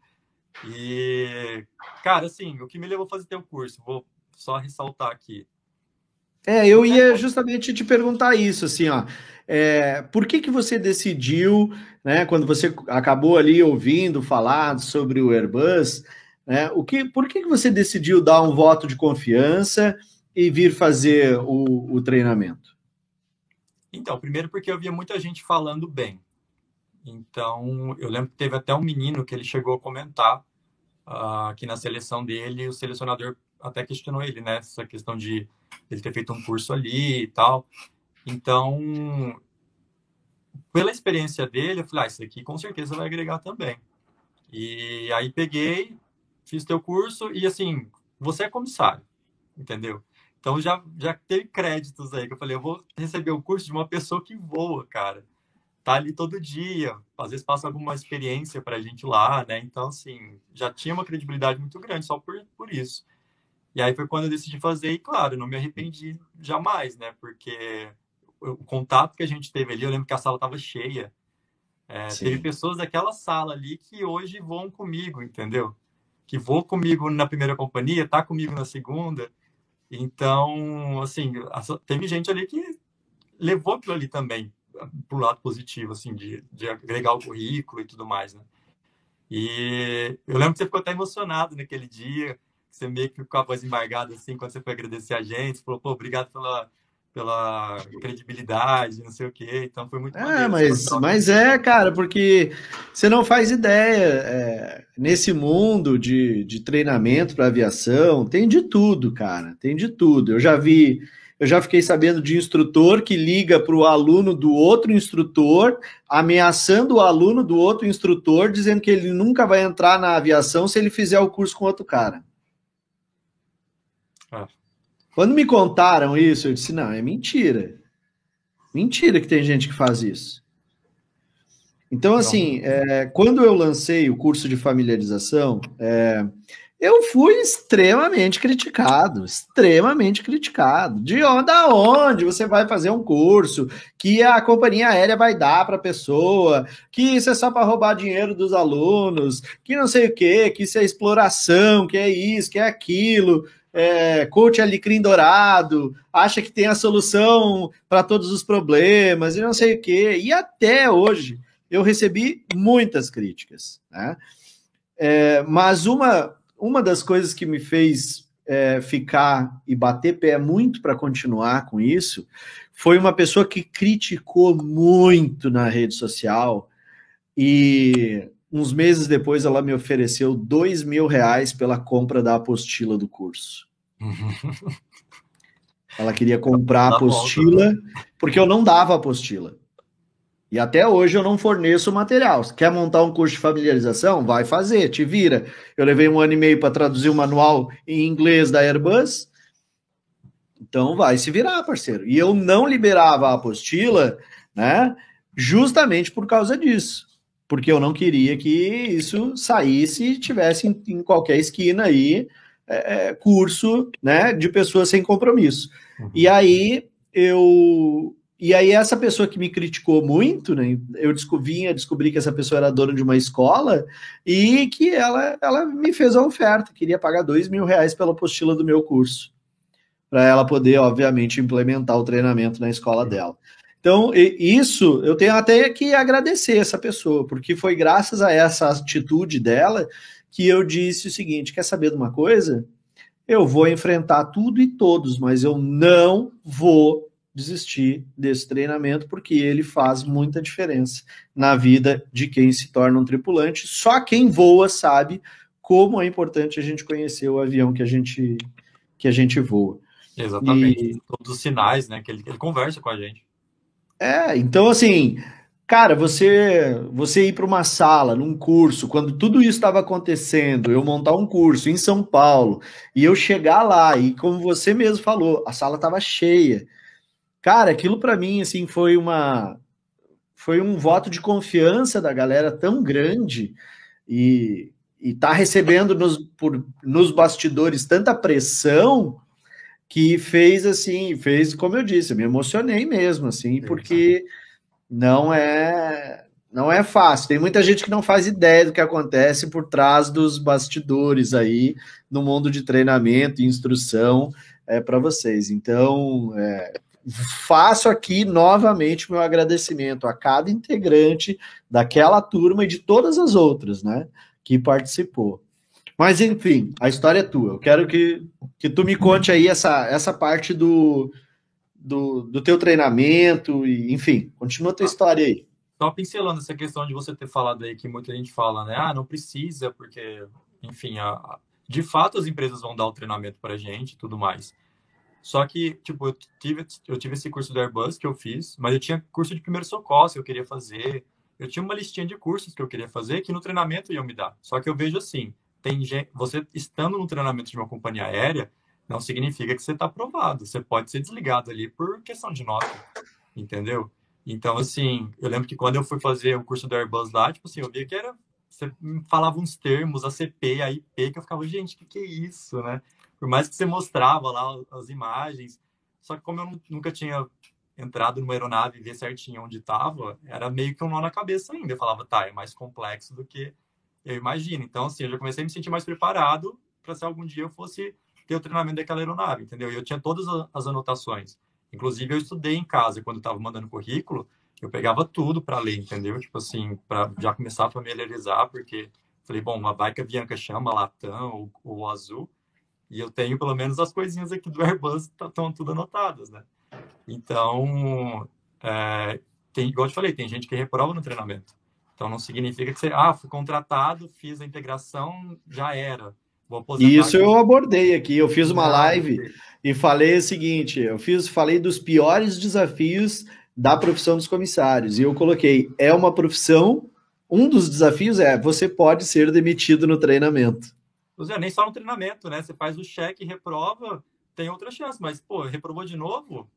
E, cara, assim, o que me levou a fazer teu curso, vou só ressaltar aqui. É, eu ia justamente te perguntar isso, assim, ó. É, por que que você decidiu, né, quando você acabou ali ouvindo falar sobre o Airbus, né, o que, por que que você decidiu dar um voto de confiança e vir fazer o, o treinamento? Então, primeiro porque eu via muita gente falando bem, então, eu lembro que teve até um menino que ele chegou a comentar uh, que na seleção dele, o selecionador até questionou ele, né? Essa questão de ele ter feito um curso ali e tal. Então, pela experiência dele, eu falei, ah, isso aqui com certeza vai agregar também. E aí peguei, fiz teu curso e assim, você é comissário, entendeu? Então já, já teve créditos aí que eu falei, eu vou receber o curso de uma pessoa que voa, cara tá ali todo dia, às vezes passa alguma experiência para a gente lá, né? Então, assim, já tinha uma credibilidade muito grande só por, por isso. E aí foi quando eu decidi fazer, e claro, não me arrependi jamais, né? Porque o contato que a gente teve ali, eu lembro que a sala estava cheia. É, teve pessoas daquela sala ali que hoje voam comigo, entendeu? Que voam comigo na primeira companhia, tá comigo na segunda. Então, assim, teve gente ali que levou aquilo ali também pro lado positivo, assim, de, de agregar o currículo e tudo mais, né? E eu lembro que você ficou até emocionado naquele dia, você meio que com a voz embargada, assim, quando você foi agradecer a gente, você falou, pô, obrigado pela, pela credibilidade, não sei o quê. Então foi muito. É, mas, mas é, cara, porque você não faz ideia. É, nesse mundo de, de treinamento para aviação, tem de tudo, cara. Tem de tudo. Eu já vi. Eu já fiquei sabendo de instrutor que liga para o aluno do outro instrutor, ameaçando o aluno do outro instrutor, dizendo que ele nunca vai entrar na aviação se ele fizer o curso com outro cara. Ah. Quando me contaram isso, eu disse: não, é mentira. Mentira que tem gente que faz isso. Então, assim, é, quando eu lancei o curso de familiarização, é, eu fui extremamente criticado, extremamente criticado. De onde, da onde você vai fazer um curso que a companhia aérea vai dar para a pessoa, que isso é só para roubar dinheiro dos alunos, que não sei o que, que isso é exploração, que é isso, que é aquilo é, coach alecrim dourado, acha que tem a solução para todos os problemas e não sei o quê. E até hoje eu recebi muitas críticas. Né? É, mas uma, uma das coisas que me fez é, ficar e bater pé muito para continuar com isso foi uma pessoa que criticou muito na rede social e uns meses depois ela me ofereceu dois mil reais pela compra da apostila do curso. ela queria comprar a apostila porque eu não dava apostila. E até hoje eu não forneço material. quer montar um curso de familiarização? Vai fazer, te vira. Eu levei um ano e meio para traduzir o manual em inglês da Airbus. Então vai se virar, parceiro. E eu não liberava a apostila, né? Justamente por causa disso porque eu não queria que isso saísse e tivesse em, em qualquer esquina aí é, é, curso né, de pessoas sem compromisso. Uhum. E aí eu. E aí, essa pessoa que me criticou muito, né? Eu descobri, descobri que essa pessoa era dona de uma escola e que ela, ela me fez a oferta, queria pagar dois mil reais pela apostila do meu curso, para ela poder, obviamente, implementar o treinamento na escola dela. Então, isso eu tenho até que agradecer essa pessoa, porque foi graças a essa atitude dela que eu disse o seguinte: quer saber de uma coisa? Eu vou enfrentar tudo e todos, mas eu não vou desistir desse treinamento, porque ele faz muita diferença na vida de quem se torna um tripulante. Só quem voa sabe como é importante a gente conhecer o avião que a gente, que a gente voa. Exatamente. E... Todos os sinais, né? Que ele, ele conversa com a gente. É, então assim, cara, você você ir para uma sala, num curso, quando tudo isso estava acontecendo, eu montar um curso em São Paulo e eu chegar lá e como você mesmo falou, a sala estava cheia. Cara, aquilo para mim assim foi uma foi um voto de confiança da galera tão grande e e tá recebendo nos, por, nos bastidores tanta pressão que fez assim, fez como eu disse, eu me emocionei mesmo, assim, porque não é não é fácil. Tem muita gente que não faz ideia do que acontece por trás dos bastidores aí no mundo de treinamento e instrução é, para vocês. Então, é, faço aqui novamente meu agradecimento a cada integrante daquela turma e de todas as outras, né, que participou. Mas enfim, a história é tua. Eu quero que, que tu me conte aí essa, essa parte do, do, do teu treinamento e, enfim, continua a tua história aí. Só pincelando essa questão de você ter falado aí que muita gente fala, né? Ah, não precisa, porque, enfim, a, a, de fato as empresas vão dar o treinamento para gente tudo mais. Só que, tipo, eu tive, eu tive esse curso do Airbus que eu fiz, mas eu tinha curso de primeiro socorro que eu queria fazer. Eu tinha uma listinha de cursos que eu queria fazer que no treinamento iam me dar. Só que eu vejo assim, tem gente, você estando no treinamento de uma companhia aérea, não significa que você está aprovado. Você pode ser desligado ali por questão de nota, entendeu? Então, assim, eu lembro que quando eu fui fazer o curso do Airbus lá, tipo assim, eu via que era. Você falava uns termos, a CP, a IP, que eu ficava, gente, o que, que é isso, né? Por mais que você mostrava lá as imagens, só que como eu nunca tinha entrado numa aeronave e ver certinho onde estava, era meio que um nó na cabeça ainda. Eu falava, tá, é mais complexo do que eu imagino. Então, assim, eu já comecei a me sentir mais preparado para se algum dia eu fosse ter o treinamento daquela aeronave, entendeu? E eu tinha todas as anotações. Inclusive, eu estudei em casa quando estava mandando currículo, eu pegava tudo para ler, entendeu? Tipo assim, para já começar a familiarizar, porque falei, bom, uma vai Bianca chama, Latam ou, ou Azul, e eu tenho pelo menos as coisinhas aqui do Airbus estão tudo anotadas, né? Então, é, tem, igual eu te falei, tem gente que reprova no treinamento. Então, não significa que você, ah, fui contratado, fiz a integração, já era. Isso eu abordei aqui. Eu fiz uma live e falei o seguinte: eu fiz, falei dos piores desafios da profissão dos comissários. E eu coloquei: é uma profissão. Um dos desafios é você pode ser demitido no treinamento. Zé, nem só no treinamento, né? Você faz o cheque, reprova, tem outra chance, mas, pô, reprovou de novo?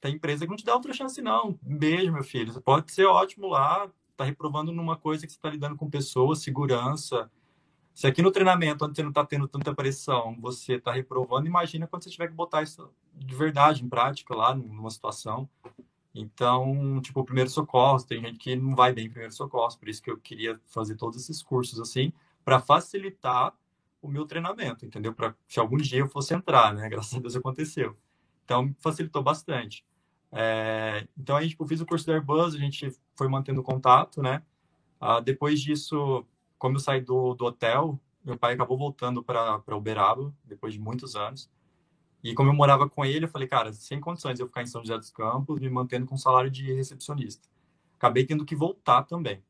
Tem empresa que não te dá outra chance, não. Beijo, meu filho. Você pode ser ótimo lá, tá reprovando numa coisa que você tá lidando com pessoas, segurança. Se aqui no treinamento, onde você não está tendo tanta pressão, você está reprovando, imagina quando você tiver que botar isso de verdade em prática lá, numa situação. Então, tipo, primeiro socorro, tem gente que não vai bem em primeiro socorro, por isso que eu queria fazer todos esses cursos assim, para facilitar o meu treinamento, entendeu? Para se algum dia eu fosse entrar, né? Graças a Deus aconteceu. Então, facilitou bastante. É, então, a gente tipo, fiz o curso da Airbus, a gente foi mantendo contato, né? Ah, depois disso, como eu saí do, do hotel, meu pai acabou voltando para Uberaba, depois de muitos anos. E como eu morava com ele, eu falei, cara, sem condições eu ficar em São José dos Campos, me mantendo com salário de recepcionista. Acabei tendo que voltar também.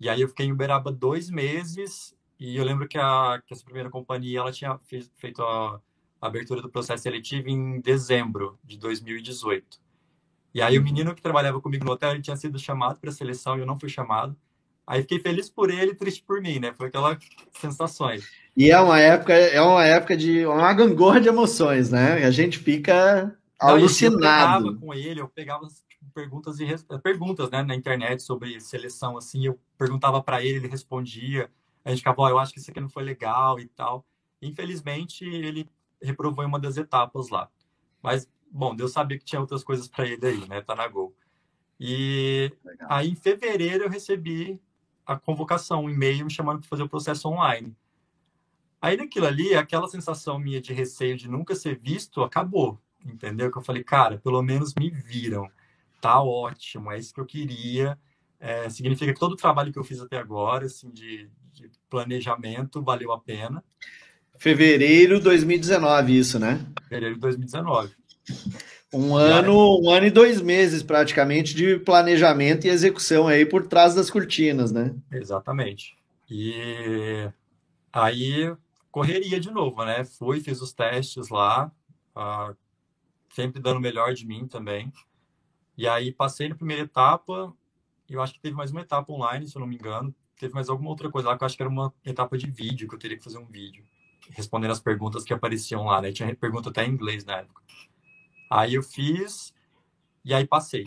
E aí eu fiquei em Uberaba dois meses, e eu lembro que, a, que essa primeira companhia, ela tinha fez, feito a, a abertura do processo seletivo em dezembro de 2018. E aí o menino que trabalhava comigo no hotel, ele tinha sido chamado para a seleção e eu não fui chamado. Aí fiquei feliz por ele e triste por mim, né? Foi aquela sensações. E é uma época, é uma época de uma gangorra de emoções, né? A gente fica alucinado. eu com ele, eu pegava tipo, perguntas e perguntas, né, na internet sobre seleção assim, eu perguntava para ele, ele respondia. A gente ficava, oh, eu acho que isso aqui não foi legal e tal. Infelizmente, ele reprovou em uma das etapas lá. Mas bom, Deus sabia que tinha outras coisas para ele aí, né? Tá na Gol. E legal. aí em fevereiro eu recebi a convocação, um e-mail me chamando para fazer o processo online. Aí naquilo ali, aquela sensação minha de receio de nunca ser visto acabou, entendeu? Que eu falei, cara, pelo menos me viram, tá ótimo, é isso que eu queria. É, significa que todo o trabalho que eu fiz até agora, assim, de, de planejamento, valeu a pena. Fevereiro de 2019, isso, né? Fevereiro de 2019. Um ano, um ano e dois meses praticamente de planejamento e execução aí por trás das cortinas, né? Exatamente. E aí correria de novo, né? Fui, fiz os testes lá, uh, sempre dando o melhor de mim também. E aí passei na primeira etapa, e eu acho que teve mais uma etapa online, se eu não me engano. Teve mais alguma outra coisa lá que eu acho que era uma etapa de vídeo, que eu teria que fazer um vídeo, respondendo as perguntas que apareciam lá, né? Tinha pergunta até em inglês na época. Aí eu fiz e aí passei.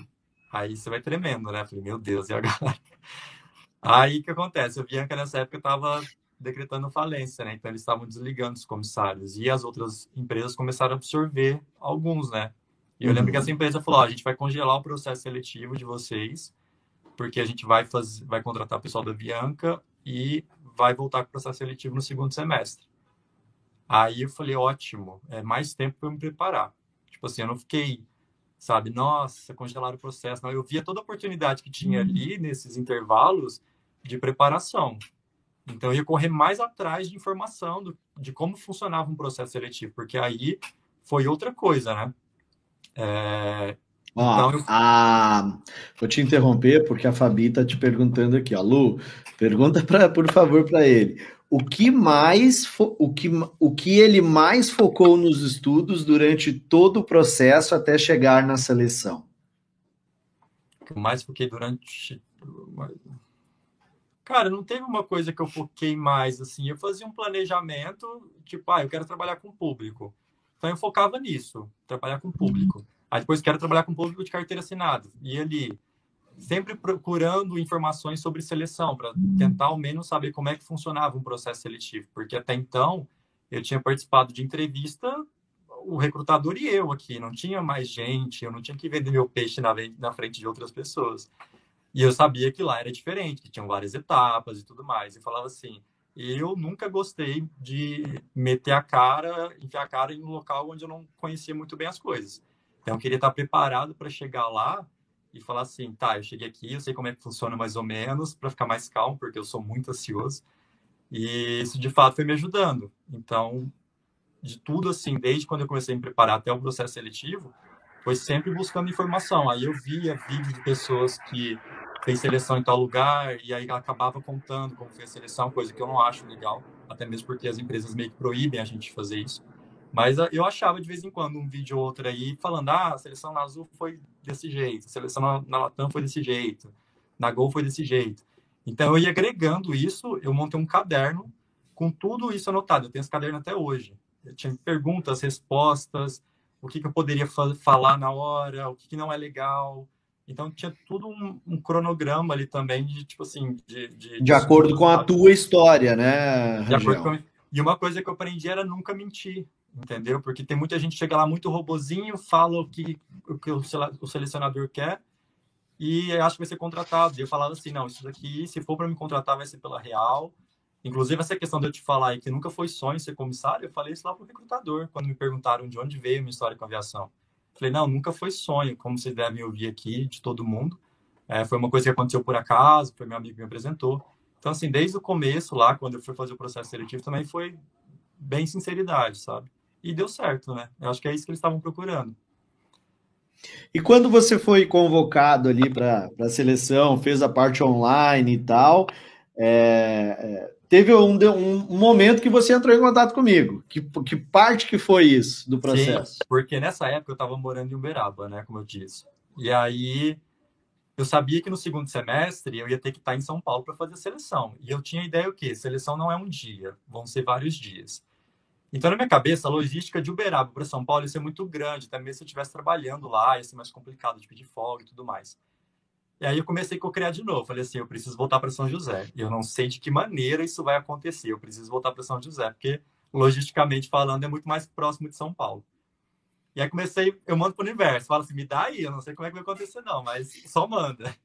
Aí você vai tremendo, né? Falei, meu Deus, e agora? Aí o que acontece? A Bianca nessa época estava decretando falência, né? Então eles estavam desligando os comissários e as outras empresas começaram a absorver alguns, né? E eu lembro que essa uhum. empresa falou: ó, a gente vai congelar o processo seletivo de vocês, porque a gente vai fazer, vai contratar o pessoal da Bianca e vai voltar com o processo seletivo no segundo semestre. Aí eu falei: ótimo, é mais tempo para eu me preparar. Tipo assim, eu não fiquei, sabe, nossa, congelaram o processo. Não, eu via toda a oportunidade que tinha uhum. ali nesses intervalos de preparação. Então, eu ia correr mais atrás de informação do, de como funcionava um processo seletivo, porque aí foi outra coisa, né? É, Ó, eu... a... Vou te interromper porque a Fabi tá te perguntando aqui, ó. Lu, pergunta pra, por favor para ele o que mais o que, o que ele mais focou nos estudos durante todo o processo até chegar na seleção? O que mais foquei durante Cara, não teve uma coisa que eu foquei mais assim. Eu fazia um planejamento, tipo, ah, eu quero trabalhar com público. Então eu focava nisso, trabalhar com público. Aí depois quero trabalhar com público de carteira assinada. E ali sempre procurando informações sobre seleção, para tentar ao menos saber como é que funcionava um processo seletivo, porque até então eu tinha participado de entrevista, o recrutador e eu aqui, não tinha mais gente, eu não tinha que vender meu peixe na, na frente de outras pessoas. E eu sabia que lá era diferente, que tinham várias etapas e tudo mais. E falava assim: eu nunca gostei de meter a cara, enfiar a cara em um local onde eu não conhecia muito bem as coisas. Então, eu queria estar preparado para chegar lá e falar assim, tá, eu cheguei aqui, eu sei como é que funciona mais ou menos, para ficar mais calmo, porque eu sou muito ansioso. E isso de fato foi me ajudando. Então, de tudo assim, desde quando eu comecei a me preparar até o processo seletivo, foi sempre buscando informação. Aí eu via vídeos de pessoas que fez seleção em tal lugar e aí acabava contando como foi a seleção, coisa que eu não acho legal, até mesmo porque as empresas meio que proíbem a gente fazer isso. Mas ah, eu achava de vez em quando um vídeo ou outro aí falando: ah, a seleção na Azul foi desse jeito, a seleção na, na Latam foi desse jeito, na Gol foi desse jeito. Então eu ia agregando isso, eu montei um caderno com tudo isso anotado. Eu tenho esse caderno até hoje. Eu tinha perguntas, respostas, o que, que eu poderia falar na hora, o que, que não é legal. Então tinha tudo um, um, cronograma ali também de tipo assim de de, de acordo com a tua história, né? De acordo com... E uma coisa que eu aprendi era nunca mentir, entendeu? Porque tem muita gente que chega lá muito robozinho, fala o que o, que o selecionador quer e acho que vai ser contratado. E eu falava assim, não, isso daqui, se for para me contratar, vai ser pela real. Inclusive, essa questão de eu te falar aí que nunca foi sonho ser comissário, eu falei isso lá para o recrutador, quando me perguntaram de onde veio a minha história com aviação. Falei, não, nunca foi sonho, como vocês devem ouvir aqui, de todo mundo. É, foi uma coisa que aconteceu por acaso, foi meu amigo que me apresentou. Então, assim, desde o começo lá, quando eu fui fazer o processo seletivo, também foi bem sinceridade, sabe? E deu certo, né? Eu acho que é isso que eles estavam procurando. E quando você foi convocado ali para a seleção, fez a parte online e tal, é, é, teve um, um, momento que você entrou em contato comigo. Que, que parte que foi isso do processo? Sim, porque nessa época eu estava morando em Uberaba, né, como eu disse. E aí eu sabia que no segundo semestre eu ia ter que estar em São Paulo para fazer a seleção. E eu tinha ideia o quê? Seleção não é um dia, vão ser vários dias. Então, na minha cabeça, a logística de Uberaba para São Paulo ia ser muito grande, também se eu estivesse trabalhando lá, ia ser mais complicado de pedir folga e tudo mais. E aí eu comecei a criar de novo. Falei assim, eu preciso voltar para São José. Eu não sei de que maneira isso vai acontecer. Eu preciso voltar para São José, porque logisticamente falando é muito mais próximo de São Paulo. E aí comecei, eu mando para o universo, falo assim, me dá aí, eu não sei como é que vai acontecer não, mas só manda.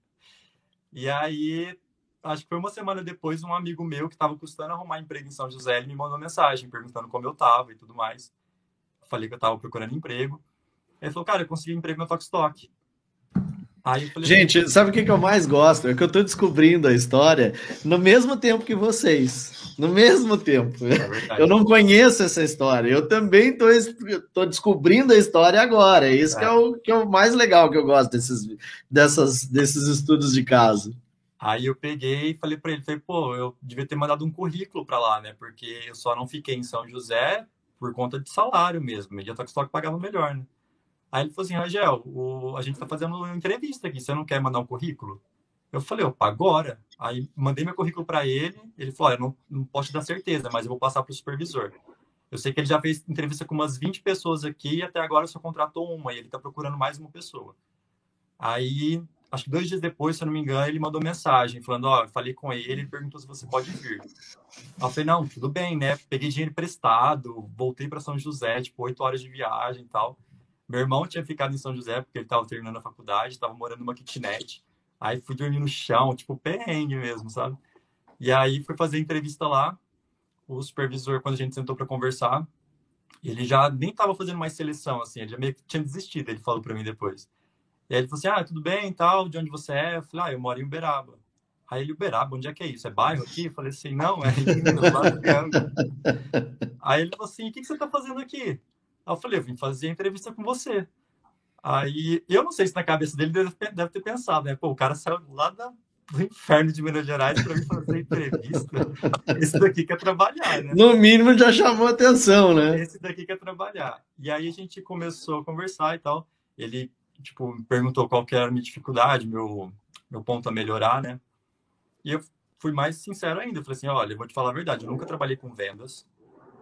E aí acho que foi uma semana depois, um amigo meu que estava custando arrumar emprego em São José, ele me mandou mensagem perguntando como eu estava e tudo mais. falei que eu estava procurando emprego. Ele falou, cara, eu consegui emprego na Tokstok. Falei, Gente, sabe o que, que eu mais gosto? É que eu estou descobrindo a história no mesmo tempo que vocês. No mesmo tempo. É eu não conheço essa história. Eu também estou descobrindo a história agora. É isso é. Que, é o, que é o mais legal que eu gosto desses, dessas, desses estudos de caso. Aí eu peguei e falei para ele, falei, pô, eu devia ter mandado um currículo para lá, né? Porque eu só não fiquei em São José por conta de salário mesmo. Media Stock pagava melhor, né? Aí ele falou assim, Rangel, o, a gente está fazendo uma entrevista aqui, você não quer mandar um currículo? Eu falei, opa, agora? Aí mandei meu currículo para ele, ele falou, eu não, não posso te dar certeza, mas eu vou passar para o supervisor. Eu sei que ele já fez entrevista com umas 20 pessoas aqui e até agora só contratou uma, e ele está procurando mais uma pessoa. Aí acho que dois dias depois, se eu não me engano, ele mandou mensagem falando, ó, oh, falei com ele, ele perguntou se você pode vir. Eu falei, não, tudo bem, né? Peguei dinheiro emprestado, voltei para São José, tipo, oito horas de viagem e tal. Meu irmão tinha ficado em São José porque ele estava terminando a faculdade, estava morando numa kitnet. Aí fui dormir no chão, tipo, perrengue mesmo, sabe? E aí fui fazer entrevista lá. O supervisor, quando a gente sentou para conversar, ele já nem estava fazendo mais seleção, assim, ele já meio que tinha desistido, ele falou para mim depois. E aí ele falou assim: Ah, tudo bem tal, de onde você é? Eu falei: Ah, eu moro em Uberaba. Aí ele, Uberaba, onde é que é isso? É bairro aqui? Eu falei assim: Não, é Aí ele falou assim: O que, que você está fazendo aqui? Aí eu falei: Eu vim fazer a entrevista com você. Aí eu não sei se na cabeça dele deve, deve ter pensado, né? Pô, o cara saiu lá da, do inferno de Minas Gerais para vir fazer entrevista. Esse daqui quer trabalhar, né? No mínimo já chamou atenção, né? Esse daqui quer trabalhar. E aí a gente começou a conversar e tal. Ele tipo, perguntou qual que era a minha dificuldade, meu, meu ponto a melhorar, né? E eu fui mais sincero ainda. Eu falei assim, olha, eu vou te falar a verdade, eu nunca trabalhei com vendas.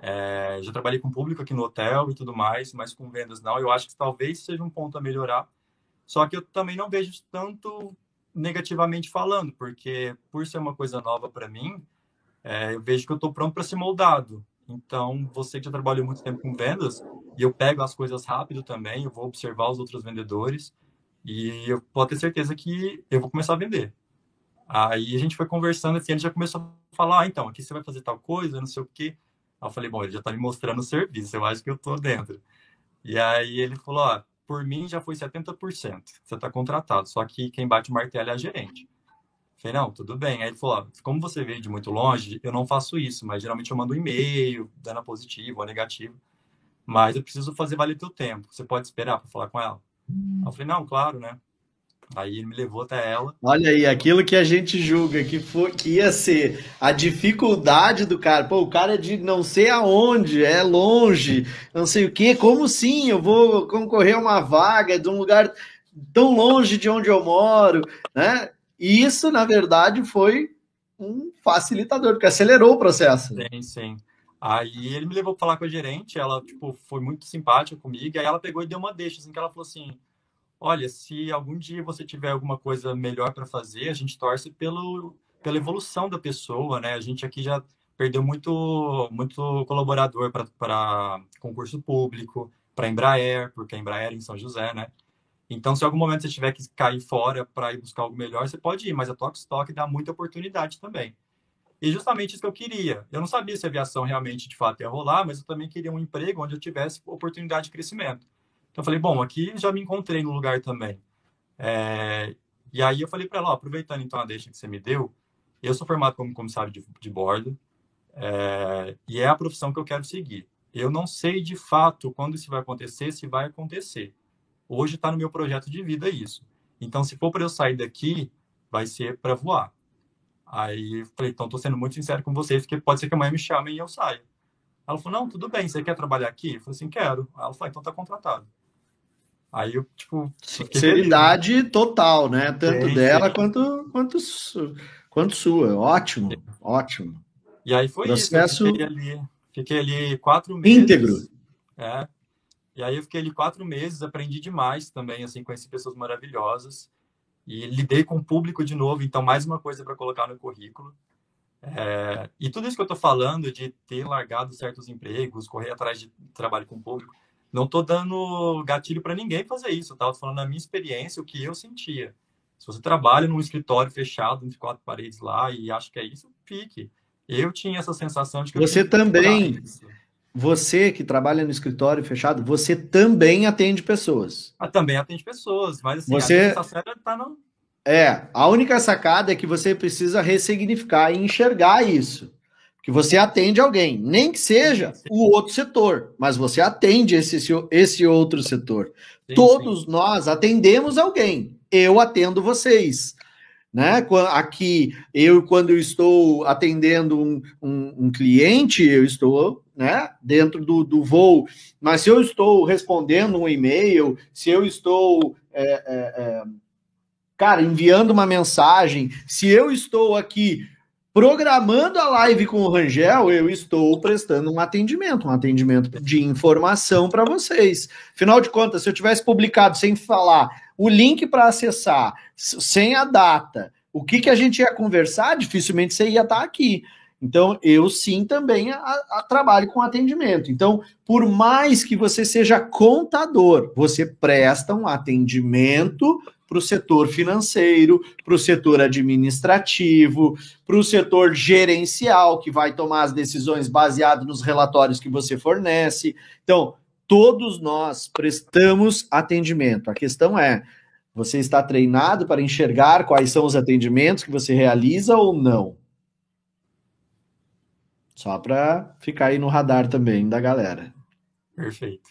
É, já trabalhei com público aqui no hotel e tudo mais, mas com vendas não. Eu acho que talvez seja um ponto a melhorar. Só que eu também não vejo tanto negativamente falando, porque por ser uma coisa nova para mim, é, eu vejo que eu estou pronto para ser moldado. Então, você que já trabalhou muito tempo com vendas, e eu pego as coisas rápido também, eu vou observar os outros vendedores, e eu posso ter certeza que eu vou começar a vender. Aí a gente foi conversando assim, ele já começou a falar, ah, então, aqui você vai fazer tal coisa, não sei o quê. Aí eu falei, bom, ele já está me mostrando o serviço, eu acho que eu estou dentro. E aí ele falou, ó, por mim já foi 70%, você está contratado, só que quem bate o martelo é a gerente. Falei, não, tudo bem. Aí ele falou, como você veio de muito longe, eu não faço isso, mas geralmente eu mando um e-mail, dando positivo ou negativo. Mas eu preciso fazer valer teu tempo. Você pode esperar para falar com ela? Eu falei, não, claro, né? Aí ele me levou até ela. Olha aí, aquilo que a gente julga que, foi, que ia ser a dificuldade do cara. Pô, o cara é de não sei aonde, é longe, não sei o quê. Como sim? Eu vou concorrer a uma vaga de um lugar tão longe de onde eu moro, né? E isso, na verdade, foi um facilitador, porque acelerou o processo. Sim, sim. Aí ele me levou para falar com a gerente, ela, tipo, foi muito simpática comigo, aí ela pegou e deu uma deixa, assim, que ela falou assim, olha, se algum dia você tiver alguma coisa melhor para fazer, a gente torce pelo, pela evolução da pessoa, né? A gente aqui já perdeu muito, muito colaborador para concurso público, para Embraer, porque a Embraer é em São José, né? Então, se em algum momento você tiver que cair fora para ir buscar algo melhor, você pode ir, mas a Tokstok dá muita oportunidade também. E justamente isso que eu queria. Eu não sabia se a aviação realmente de fato ia rolar, mas eu também queria um emprego onde eu tivesse oportunidade de crescimento. Então eu falei, bom, aqui já me encontrei no lugar também. É... E aí eu falei para ela, ó, aproveitando então a deixa que você me deu, eu sou formado como comissário de, de bordo é... e é a profissão que eu quero seguir. Eu não sei de fato quando isso vai acontecer, se vai acontecer. Hoje está no meu projeto de vida isso. Então, se for para eu sair daqui, vai ser para voar. Aí falei, então estou sendo muito sincero com vocês, porque pode ser que amanhã me chamem e eu saia. Ela falou, não, tudo bem, você quer trabalhar aqui? Eu falei assim, quero. Ela falou, então tá contratado. Aí eu, tipo. Sinceridade feliz, né? total, né? Tanto dela quanto, quanto, quanto sua. Ótimo, sim. ótimo. E aí foi Processo... isso. Eu fiquei ali, fiquei ali quatro meses. Íntegro. É. E aí eu fiquei ali quatro meses, aprendi demais também, assim, conheci pessoas maravilhosas. E lidei com o público de novo, então mais uma coisa para colocar no currículo. É, e tudo isso que eu estou falando de ter largado certos empregos, correr atrás de trabalho com o público, não estou dando gatilho para ninguém fazer isso, tá? Estou falando da minha experiência, o que eu sentia. Se você trabalha num escritório fechado, entre quatro paredes lá, e acha que é isso, fique. Eu tinha essa sensação de que você também, você que trabalha no escritório fechado, você também atende pessoas. Ah, também atende pessoas, mas assim, você... a tá no... É, a única sacada é que você precisa ressignificar e enxergar isso que você atende alguém, nem que seja o outro setor, mas você atende esse, esse outro setor. Sim, Todos sim. nós atendemos alguém. Eu atendo vocês. Né? Aqui, eu, quando eu estou atendendo um, um, um cliente, eu estou né, dentro do, do voo, mas se eu estou respondendo um e-mail, se eu estou. É, é, é, cara, enviando uma mensagem, se eu estou aqui Programando a live com o Rangel, eu estou prestando um atendimento, um atendimento de informação para vocês. Afinal de contas, se eu tivesse publicado sem falar o link para acessar, sem a data, o que, que a gente ia conversar, dificilmente você ia estar aqui. Então, eu sim também a, a, trabalho com atendimento. Então, por mais que você seja contador, você presta um atendimento para o setor financeiro, para o setor administrativo, para o setor gerencial, que vai tomar as decisões baseado nos relatórios que você fornece. Então, todos nós prestamos atendimento. A questão é: você está treinado para enxergar quais são os atendimentos que você realiza ou não? Só para ficar aí no radar também da galera. Perfeito.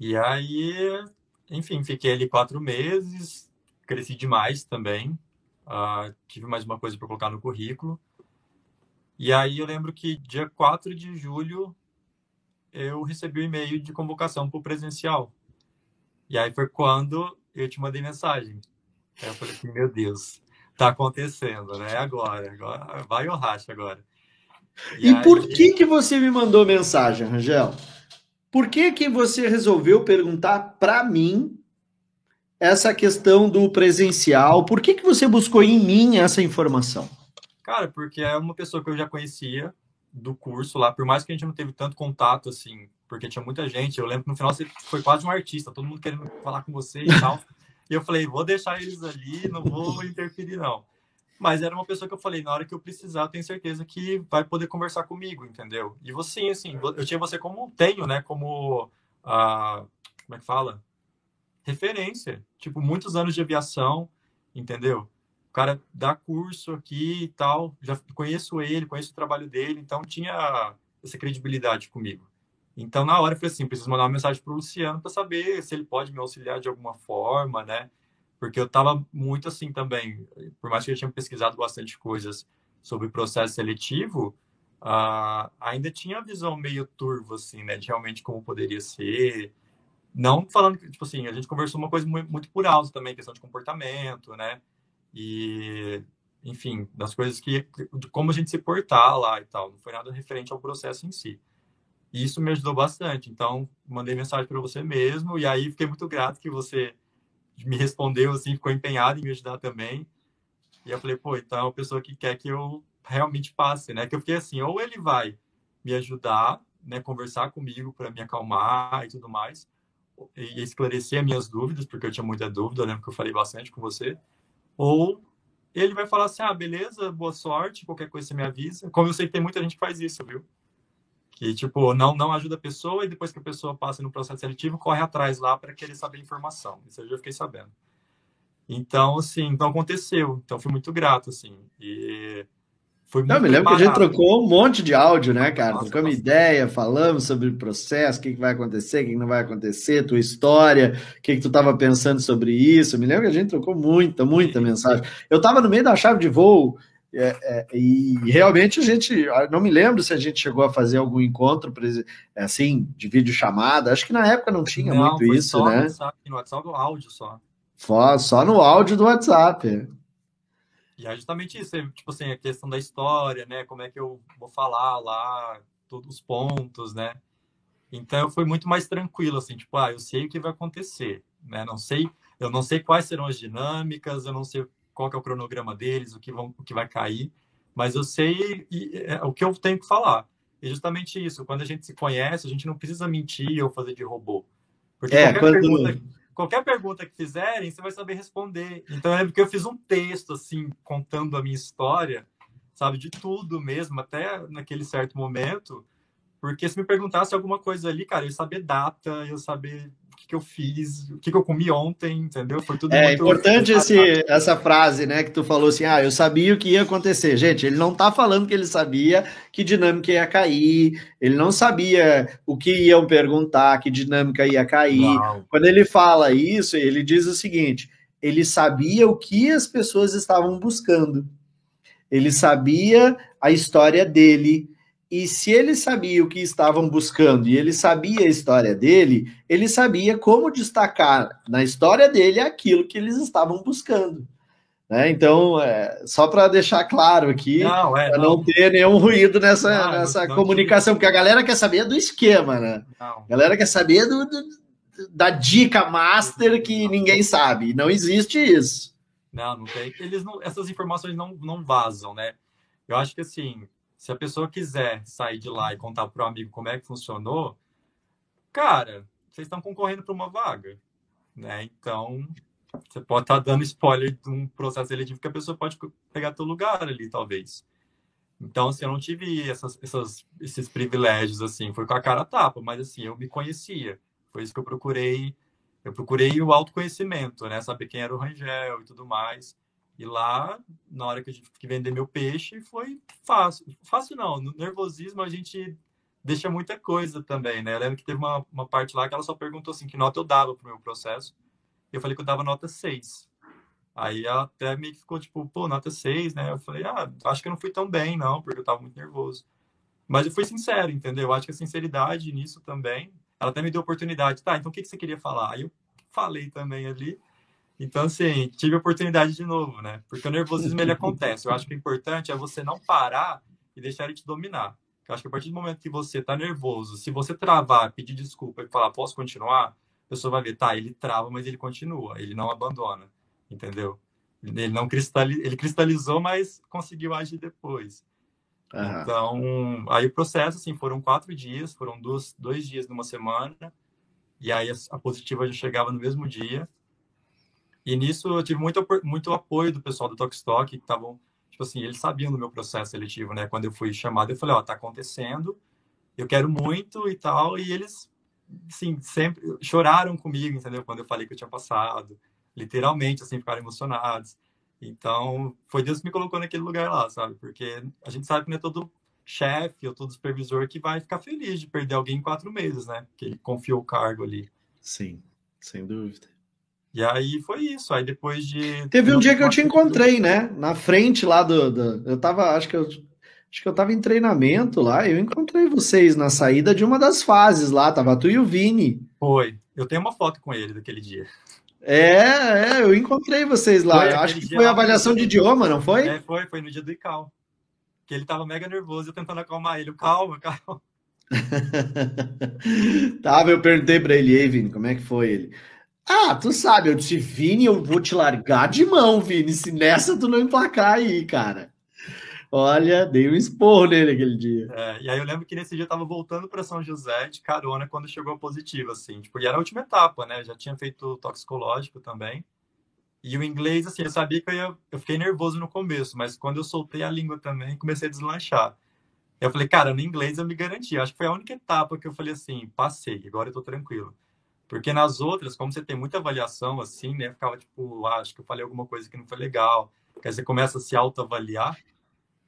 E aí, enfim, fiquei ali quatro meses, cresci demais também. Uh, tive mais uma coisa para colocar no currículo. E aí eu lembro que dia 4 de julho eu recebi o um e-mail de convocação para o presencial. E aí foi quando eu te mandei mensagem. Aí eu falei assim, meu Deus, tá acontecendo, né? Agora, agora vai o racha agora. E, e aí... por que que você me mandou mensagem, Rangel? Por que, que você resolveu perguntar para mim essa questão do presencial? Por que, que você buscou em mim essa informação? Cara, porque é uma pessoa que eu já conhecia do curso lá, por mais que a gente não teve tanto contato assim, porque tinha muita gente. Eu lembro que no final você foi quase um artista, todo mundo querendo falar com você e tal. e eu falei, vou deixar eles ali, não vou interferir, não. Mas era uma pessoa que eu falei, na hora que eu precisar, eu tenho certeza que vai poder conversar comigo, entendeu? E você, assim, eu tinha você como tenho, né? Como, ah, como é que fala? Referência. Tipo, muitos anos de aviação, entendeu? O cara dá curso aqui e tal, já conheço ele, conheço o trabalho dele, então tinha essa credibilidade comigo. Então, na hora, eu falei assim, preciso mandar uma mensagem para o Luciano para saber se ele pode me auxiliar de alguma forma, né? Porque eu estava muito assim também, por mais que eu tinha pesquisado bastante coisas sobre processo seletivo, uh, ainda tinha a visão meio turva, assim, né? De realmente como poderia ser. Não falando que, tipo assim, a gente conversou uma coisa muito, muito por alto também, questão de comportamento, né? E, enfim, das coisas que, de como a gente se portar lá e tal. Não foi nada referente ao processo em si. E isso me ajudou bastante. Então, mandei mensagem para você mesmo, e aí fiquei muito grato que você me respondeu, assim, ficou empenhado em me ajudar também. E eu falei, pô, então é uma pessoa que quer que eu realmente passe, né? Que eu fiquei assim, ou ele vai me ajudar, né, conversar comigo para me acalmar e tudo mais, e esclarecer as minhas dúvidas, porque eu tinha muita dúvida, eu lembro que eu falei bastante com você, ou ele vai falar assim, ah, beleza, boa sorte, qualquer coisa você me avisa. Como eu sei que tem muita gente que faz isso, viu? que tipo não não ajuda a pessoa e depois que a pessoa passa no processo seletivo corre atrás lá para querer saber informação isso eu já fiquei sabendo então assim então aconteceu então fui muito grato assim e foi muito não, me lembro que a gente trocou um monte de áudio né cara nossa, trocamos nossa. ideia falamos sobre o processo o que, que vai acontecer o que, não vai acontecer tua história o que, que tu estava pensando sobre isso me lembro que a gente trocou muita muita mensagem eu estava no meio da chave de voo é, é, e realmente a gente, não me lembro se a gente chegou a fazer algum encontro assim, de vídeo chamada. Acho que na época não tinha não, muito isso, só né? No WhatsApp, no WhatsApp do áudio só. Só, só no áudio do WhatsApp. E é justamente isso, tipo assim, a questão da história, né? Como é que eu vou falar lá, todos os pontos, né? Então foi muito mais tranquilo, assim, tipo, ah, eu sei o que vai acontecer, né? Não sei, eu não sei quais serão as dinâmicas, eu não sei qual é o cronograma deles, o que, vão, o que vai cair, mas eu sei e, é, o que eu tenho que falar. E justamente isso, quando a gente se conhece, a gente não precisa mentir ou fazer de robô. Porque é, quando... pergunta, qualquer pergunta que fizerem, você vai saber responder. Então, eu lembro que eu fiz um texto, assim, contando a minha história, sabe, de tudo mesmo, até naquele certo momento, porque se me perguntasse alguma coisa ali, cara, eu saber data, eu saber que eu fiz, o que, que eu comi ontem, entendeu? Foi tudo É importante esse, essa frase, né, que tu falou assim, ah, eu sabia o que ia acontecer. Gente, ele não tá falando que ele sabia que dinâmica ia cair, ele não sabia o que iam perguntar, que dinâmica ia cair. Não. Quando ele fala isso, ele diz o seguinte, ele sabia o que as pessoas estavam buscando. Ele sabia a história dele, e se ele sabia o que estavam buscando e ele sabia a história dele, ele sabia como destacar na história dele aquilo que eles estavam buscando. Né? Então, é, só para deixar claro aqui, não, é, para não. não. ter nenhum ruído nessa, não, nessa comunicação, porque a galera quer saber do esquema, né? A galera quer saber do, do, da dica master que ninguém sabe. Não existe isso. Não, não tem. Eles não, essas informações não, não vazam, né? Eu acho que assim, se a pessoa quiser sair de lá e contar para o amigo como é que funcionou, cara, vocês estão concorrendo para uma vaga, né? Então, você pode estar tá dando spoiler de um processo seletivo que a pessoa pode pegar teu lugar ali, talvez. Então, assim, eu não tive essas, essas, esses privilégios, assim, foi com a cara tapa, mas, assim, eu me conhecia. Foi isso que eu procurei. Eu procurei o autoconhecimento, né? Saber quem era o Rangel e tudo mais. E lá, na hora que eu tive que vender meu peixe, foi fácil. Fácil não, no nervosismo a gente deixa muita coisa também, né? Eu lembro que teve uma, uma parte lá que ela só perguntou assim, que nota eu dava pro meu processo. E eu falei que eu dava nota 6. Aí ela até meio que ficou tipo, pô, nota 6, né? Eu falei, ah, acho que eu não fui tão bem, não, porque eu tava muito nervoso. Mas eu fui sincero, entendeu? Eu acho que a sinceridade nisso também. Ela até me deu oportunidade. Tá, então o que, que você queria falar? Aí eu falei também ali. Então, assim, tive a oportunidade de novo, né? Porque o nervosismo ele acontece. Eu acho que o importante é você não parar e deixar ele te dominar. Eu acho que a partir do momento que você tá nervoso, se você travar, pedir desculpa e falar, posso continuar? A pessoa vai ver, tá, ele trava, mas ele continua, ele não abandona, entendeu? Ele não cristalizou, ele cristalizou, mas conseguiu agir depois. Uhum. Então, aí o processo, assim, foram quatro dias, foram dois, dois dias numa semana, e aí a, a positiva já chegava no mesmo dia. E nisso eu tive muito, muito apoio do pessoal do Tokstok, que estavam, tipo assim, eles sabiam do meu processo seletivo, né? Quando eu fui chamado, eu falei, ó, oh, tá acontecendo, eu quero muito e tal, e eles, assim, sempre choraram comigo, entendeu? Quando eu falei que eu tinha passado, literalmente, assim, ficaram emocionados. Então, foi Deus que me colocou naquele lugar lá, sabe? Porque a gente sabe que não é todo chefe ou todo supervisor que vai ficar feliz de perder alguém em quatro meses, né? Que ele confiou o cargo ali. Sim, sem dúvida. E aí foi isso. Aí depois de. Teve um dia que eu te encontrei, né? Na frente lá do. do eu tava, acho que eu. Acho que eu tava em treinamento lá, eu encontrei vocês na saída de uma das fases lá, tava tu e o Vini. Foi. Eu tenho uma foto com ele daquele dia. É, é, eu encontrei vocês lá. Foi, acho que foi a avaliação de idioma, não foi? É, foi, foi no dia do ICAL. Que ele tava mega nervoso, eu tentando acalmar ele. Calma, calma. Tava, eu perguntei para ele, ei, Vini, como é que foi ele? Ah, tu sabe, eu disse, Vini, eu vou te largar de mão, Vini, se nessa tu não emplacar aí, cara. Olha, dei um esporro nele aquele dia. É, e aí eu lembro que nesse dia eu tava voltando para São José de carona quando chegou positivo, assim, tipo, e era a última etapa, né? Já tinha feito toxicológico também. E o inglês, assim, eu sabia que eu ia. Eu fiquei nervoso no começo, mas quando eu soltei a língua também, comecei a deslanchar. Eu falei, cara, no inglês eu me garanti. Acho que foi a única etapa que eu falei assim, passei, agora eu tô tranquilo. Porque nas outras, como você tem muita avaliação, assim, né? Ficava tipo, ah, acho que eu falei alguma coisa que não foi legal. Aí você começa a se autoavaliar.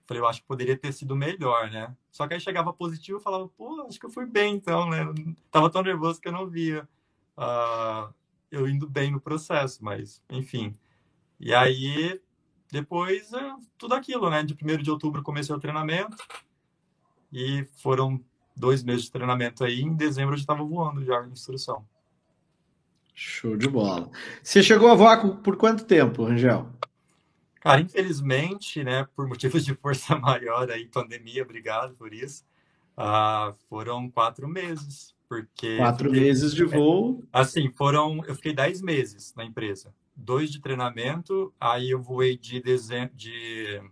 Falei, eu acho que poderia ter sido melhor, né? Só que aí chegava positivo e falava, pô, acho que eu fui bem então, né? tava tão nervoso que eu não via uh, eu indo bem no processo, mas enfim. E aí, depois, é tudo aquilo, né? De 1 de outubro comecei o treinamento e foram dois meses de treinamento aí. Em dezembro eu já estava voando já em instrução. Show de bola. Você chegou a voar por quanto tempo, Rangel? Cara, infelizmente, né, por motivos de força maior aí, pandemia, obrigado por isso, uh, foram quatro meses, porque... Quatro fiquei, meses de voo? Assim, foram, eu fiquei dez meses na empresa, dois de treinamento, aí eu voei de, dezem, de,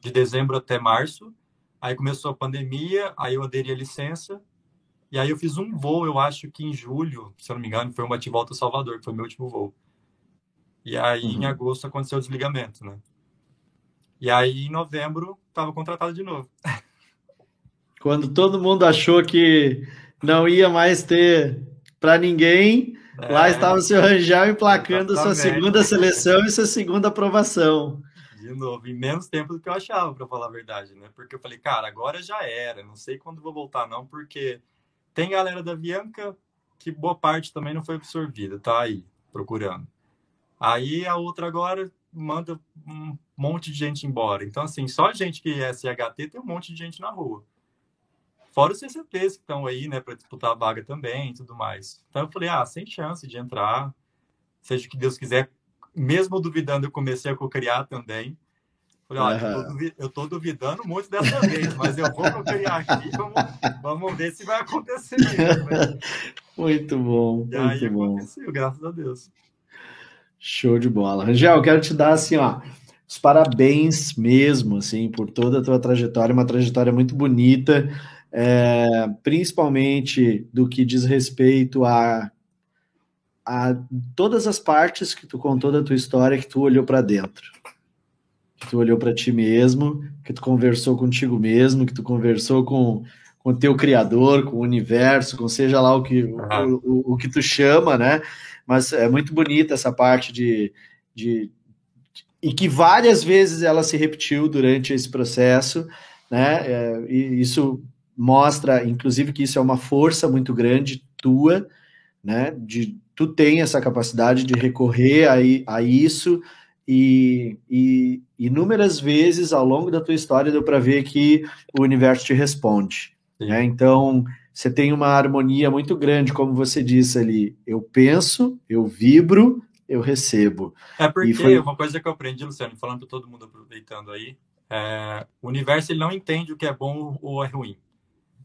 de dezembro até março, aí começou a pandemia, aí eu aderi a licença, e aí eu fiz um voo, eu acho que em julho, se eu não me engano, foi um bate-volta Salvador, que foi meu último voo. E aí uhum. em agosto aconteceu o desligamento, né? E aí em novembro estava contratado de novo. Quando todo mundo achou que não ia mais ter para ninguém, é, lá estava o seu Rangel emplacando exatamente. sua segunda seleção e sua segunda aprovação. De novo, em menos tempo do que eu achava, para falar a verdade, né? Porque eu falei, cara, agora já era, não sei quando vou voltar, não, porque tem galera da Bianca que boa parte também não foi absorvida, tá aí procurando. Aí a outra agora manda um monte de gente embora. Então, assim, só gente que é SHT tem um monte de gente na rua. Fora os CCTs que estão aí, né, para disputar a vaga também e tudo mais. Então eu falei, ah, sem chance de entrar, seja o que Deus quiser. Mesmo duvidando, eu comecei a co-criar também. Falei, olha, uhum. eu, tô duvidando muito dessa vez, mas eu vou criar aqui, vamos, vamos ver se vai acontecer. Mesmo, Muito bom. E muito aí bom. aconteceu, graças a Deus. Show de bola. Rangel, eu quero te dar assim, ó, os parabéns mesmo, assim, por toda a tua trajetória, uma trajetória muito bonita, é, principalmente do que diz respeito a, a todas as partes que tu contou da tua história que tu olhou para dentro que tu olhou para ti mesmo, que tu conversou contigo mesmo, que tu conversou com com o teu criador, com o universo, com seja lá o que, o, o, o, que tu chama, né? Mas é muito bonita essa parte de, de, de, e que várias vezes ela se repetiu durante esse processo, né? É, e isso mostra, inclusive, que isso é uma força muito grande tua, né? De tu tem essa capacidade de recorrer a, a isso, e, e inúmeras vezes ao longo da tua história deu para ver que o universo te responde. Né? Então, você tem uma harmonia muito grande, como você disse ali. Eu penso, eu vibro, eu recebo. É porque foi... uma coisa que eu aprendi, Luciano, falando para todo mundo aproveitando aí, é, o universo ele não entende o que é bom ou é ruim.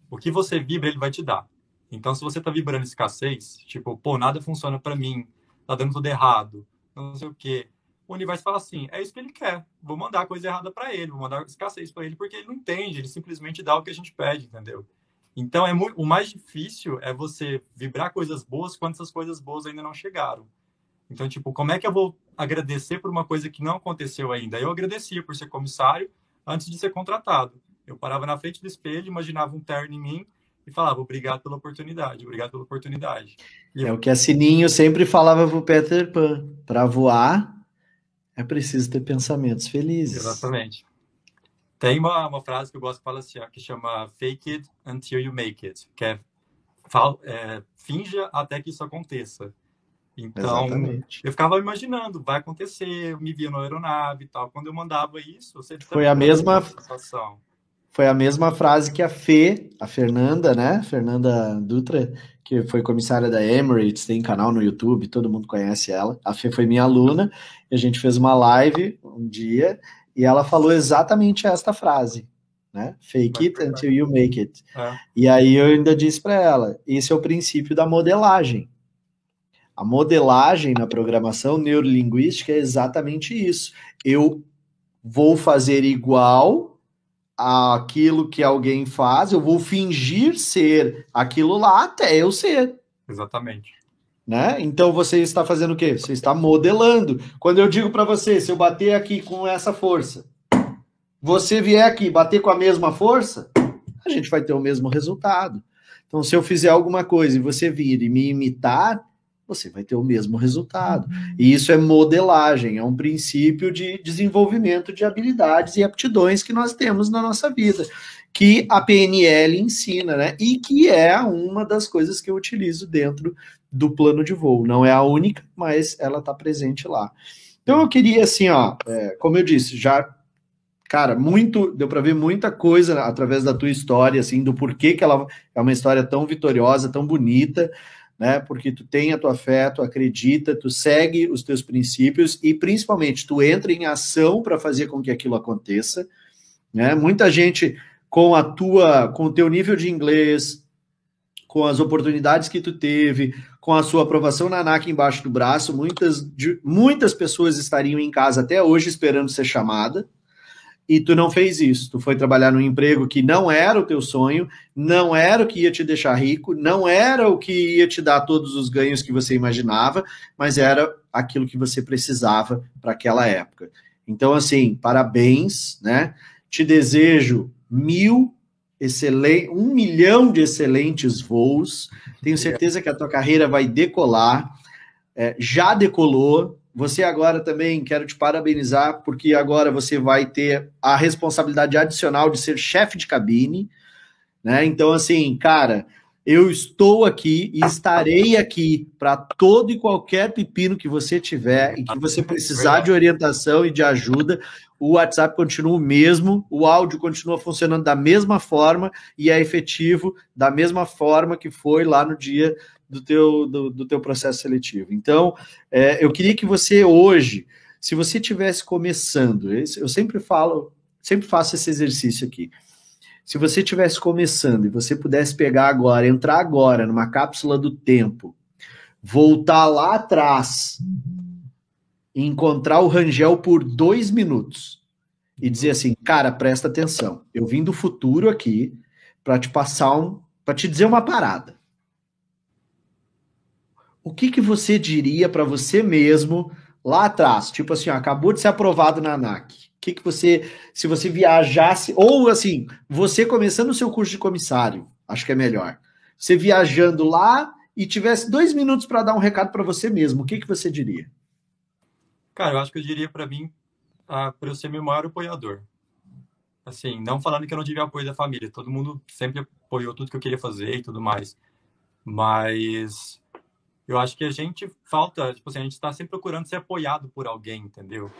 O que você vibra, ele vai te dar. Então, se você está vibrando escassez, tipo, pô, nada funciona para mim, tá dando tudo errado, não sei o quê o universo fala assim: é isso que ele quer, vou mandar coisa errada para ele, vou mandar escassez para ele, porque ele não entende, ele simplesmente dá o que a gente pede, entendeu? Então, é muito, o mais difícil é você vibrar coisas boas quando essas coisas boas ainda não chegaram. Então, tipo, como é que eu vou agradecer por uma coisa que não aconteceu ainda? Eu agradecia por ser comissário antes de ser contratado. Eu parava na frente do espelho, imaginava um terno em mim e falava obrigado pela oportunidade, obrigado pela oportunidade. E é eu... o que a Sininho sempre falava pro Peter Pan, para voar é preciso ter pensamentos felizes. Exatamente. Tem uma, uma frase que eu gosto de falar assim, que chama fake it until you make it, que é, fal, é finja até que isso aconteça. Então, Exatamente. eu ficava imaginando, vai acontecer, eu me via na aeronave e tal. Quando eu mandava isso, você foi a mesma sensação. Foi a mesma frase que a Fê, a Fernanda, né? Fernanda Dutra, que foi comissária da Emirates, tem canal no YouTube, todo mundo conhece ela. A Fê foi minha aluna, e a gente fez uma live um dia, e ela falou exatamente esta frase, né? Fake it until you make it. É. E aí eu ainda disse para ela, esse é o princípio da modelagem. A modelagem na programação neurolinguística é exatamente isso. Eu vou fazer igual aquilo que alguém faz, eu vou fingir ser aquilo lá até eu ser. Exatamente. Né? Então você está fazendo o quê? Você está modelando. Quando eu digo para você, se eu bater aqui com essa força, você vier aqui bater com a mesma força, a gente vai ter o mesmo resultado. Então, se eu fizer alguma coisa e você vir e me imitar, você vai ter o mesmo resultado. E isso é modelagem, é um princípio de desenvolvimento de habilidades e aptidões que nós temos na nossa vida, que a PNL ensina, né? E que é uma das coisas que eu utilizo dentro do plano de voo. Não é a única, mas ela está presente lá. Então eu queria, assim, ó, é, como eu disse, já cara, muito, deu para ver muita coisa através da tua história, assim, do porquê que ela é uma história tão vitoriosa, tão bonita né? Porque tu tem a tua fé, tu acredita, tu segue os teus princípios e principalmente tu entra em ação para fazer com que aquilo aconteça, né? Muita gente com a tua, com o teu nível de inglês, com as oportunidades que tu teve, com a sua aprovação na ANAC embaixo do braço, muitas, muitas pessoas estariam em casa até hoje esperando ser chamada, e tu não fez isso. Tu foi trabalhar num emprego que não era o teu sonho, não era o que ia te deixar rico, não era o que ia te dar todos os ganhos que você imaginava, mas era aquilo que você precisava para aquela época. Então, assim, parabéns, né? Te desejo mil excelentes, um milhão de excelentes voos. Tenho certeza que a tua carreira vai decolar. É, já decolou, você agora também quero te parabenizar, porque agora você vai ter a responsabilidade adicional de ser chefe de cabine, né? Então, assim, cara, eu estou aqui e estarei aqui para todo e qualquer pepino que você tiver e que você precisar de orientação e de ajuda. O WhatsApp continua o mesmo, o áudio continua funcionando da mesma forma e é efetivo da mesma forma que foi lá no dia do teu, do, do teu processo seletivo. Então, é, eu queria que você hoje, se você estivesse começando, eu sempre falo, sempre faço esse exercício aqui. Se você estivesse começando e você pudesse pegar agora, entrar agora numa cápsula do tempo, voltar lá atrás e encontrar o Rangel por dois minutos e dizer assim, cara, presta atenção, eu vim do futuro aqui para te passar um, para te dizer uma parada o que, que você diria para você mesmo lá atrás? Tipo assim, ó, acabou de ser aprovado na ANAC. O que, que você, se você viajasse, ou assim, você começando o seu curso de comissário, acho que é melhor. Você viajando lá e tivesse dois minutos para dar um recado para você mesmo, o que, que você diria? Cara, eu acho que eu diria para mim, ah, para eu ser meu maior apoiador. Assim, não falando que eu não tive apoio da família, todo mundo sempre apoiou tudo que eu queria fazer e tudo mais. Mas eu acho que a gente falta, tipo assim, a gente está sempre procurando ser apoiado por alguém, entendeu?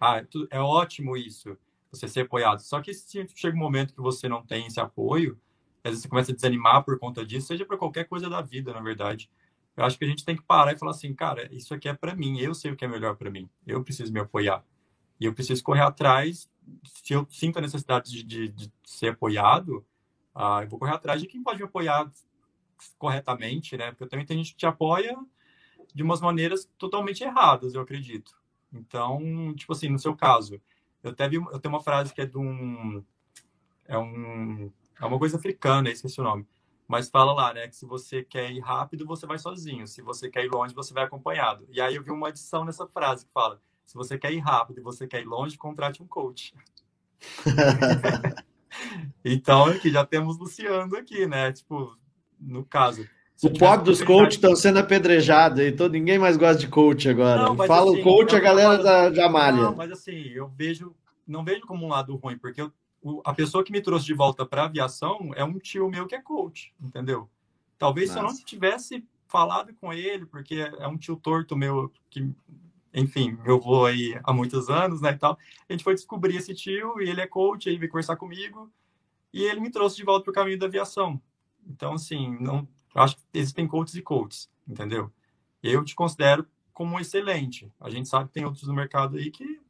Ah, é ótimo isso, você ser apoiado. Só que se chega um momento que você não tem esse apoio, às vezes você começa a desanimar por conta disso, seja para qualquer coisa da vida, na verdade. Eu acho que a gente tem que parar e falar assim, cara, isso aqui é para mim, eu sei o que é melhor para mim, eu preciso me apoiar. E eu preciso correr atrás, se eu sinto a necessidade de, de, de ser apoiado, ah, eu vou correr atrás de quem pode me apoiar corretamente, né? Porque também tem gente que te apoia de umas maneiras totalmente erradas, eu acredito. Então, tipo assim, no seu caso, eu teve eu tenho uma frase que é de um é um é uma coisa africana, esqueci o nome. Mas fala lá, né, que se você quer ir rápido, você vai sozinho. Se você quer ir longe, você vai acompanhado. E aí eu vi uma adição nessa frase que fala: se você quer ir rápido e você quer ir longe, contrate um coach. então, aqui já temos Luciano aqui, né? Tipo, no caso. O pobre dos coaches estão sendo apedrejados e todo, ninguém mais gosta de coach agora. Não, Fala assim, o coach, a galera da, da malha. Não, mas assim, eu vejo, não vejo como um lado ruim, porque eu, o, a pessoa que me trouxe de volta para aviação é um tio meu que é coach, entendeu? Talvez Nossa. se eu não tivesse falado com ele, porque é um tio torto meu que, enfim, meu avô aí há muitos anos, né, e tal. A gente foi descobrir esse tio e ele é coach, aí veio conversar comigo e ele me trouxe de volta para o caminho da aviação. Então, assim, não, acho que existem coaches e coaches, entendeu? Eu te considero como excelente. A gente sabe que tem outros no mercado aí que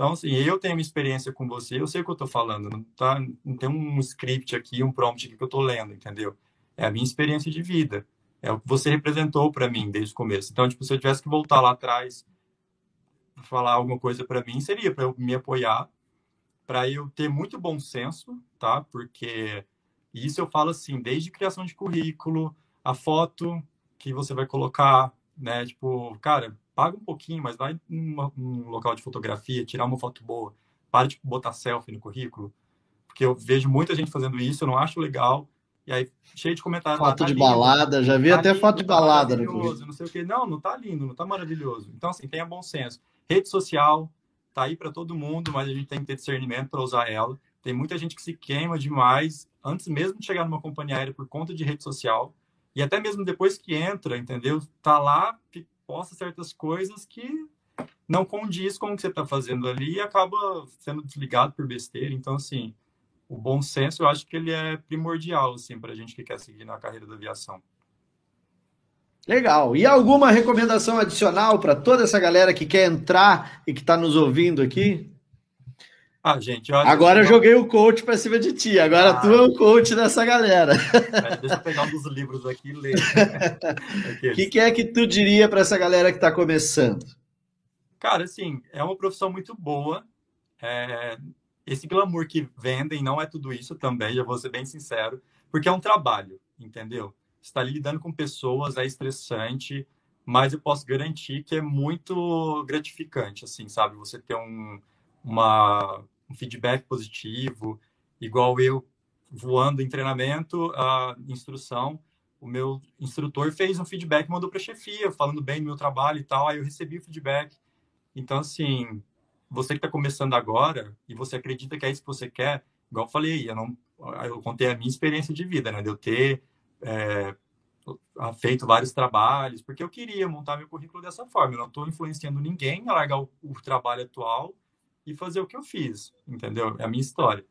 então, assim, eu tenho uma experiência com você, eu sei o que eu estou falando, não, tá, não tem um script aqui, um prompt aqui que eu estou lendo, entendeu? É a minha experiência de vida. É o que você representou para mim desde o começo. Então, tipo, se eu tivesse que voltar lá atrás falar alguma coisa para mim, seria para eu me apoiar, para eu ter muito bom senso, tá? Porque isso eu falo assim, desde criação de currículo, a foto que você vai colocar, né? Tipo, cara, paga um pouquinho, mas vai num local de fotografia, tirar uma foto boa. Para de botar selfie no currículo. Porque eu vejo muita gente fazendo isso, eu não acho legal. E aí, cheio de comentários. Foto tá de lindo, balada, já vi tá até lindo, foto de tá balada no currículo. Não sei o quê. Não, não tá lindo, não tá maravilhoso. Então, assim, tenha bom senso. Rede social tá aí para todo mundo, mas a gente tem que ter discernimento para usar ela. Tem muita gente que se queima demais antes mesmo de chegar numa companhia aérea por conta de rede social. E até mesmo depois que entra, entendeu? Tá lá, posta certas coisas que não condiz com o que você está fazendo ali e acaba sendo desligado por besteira. Então, assim, o bom senso eu acho que ele é primordial, assim, para a gente que quer seguir na carreira da aviação. Legal. E alguma recomendação adicional para toda essa galera que quer entrar e que está nos ouvindo aqui? Ah, gente, agora eu joguei o coach para cima de ti. Agora ah, tu é o coach dessa galera. É, deixa eu pegar um dos livros aqui e ler. O que, que é que tu diria para essa galera que está começando? Cara, assim, é uma profissão muito boa. É... Esse glamour que vendem não é tudo isso também, já vou ser bem sincero, porque é um trabalho, entendeu? Está lidando com pessoas, é estressante, mas eu posso garantir que é muito gratificante, assim, sabe? Você ter um uma, um feedback positivo, igual eu voando em treinamento, a instrução, o meu instrutor fez um feedback, mandou para a chefia, falando bem do meu trabalho e tal, aí eu recebi o feedback. Então, assim, você que está começando agora e você acredita que é isso que você quer, igual eu falei, eu, não, eu contei a minha experiência de vida, né, de eu ter é, feito vários trabalhos, porque eu queria montar meu currículo dessa forma, eu não estou influenciando ninguém a largar o, o trabalho atual e fazer o que eu fiz, entendeu? É a minha história.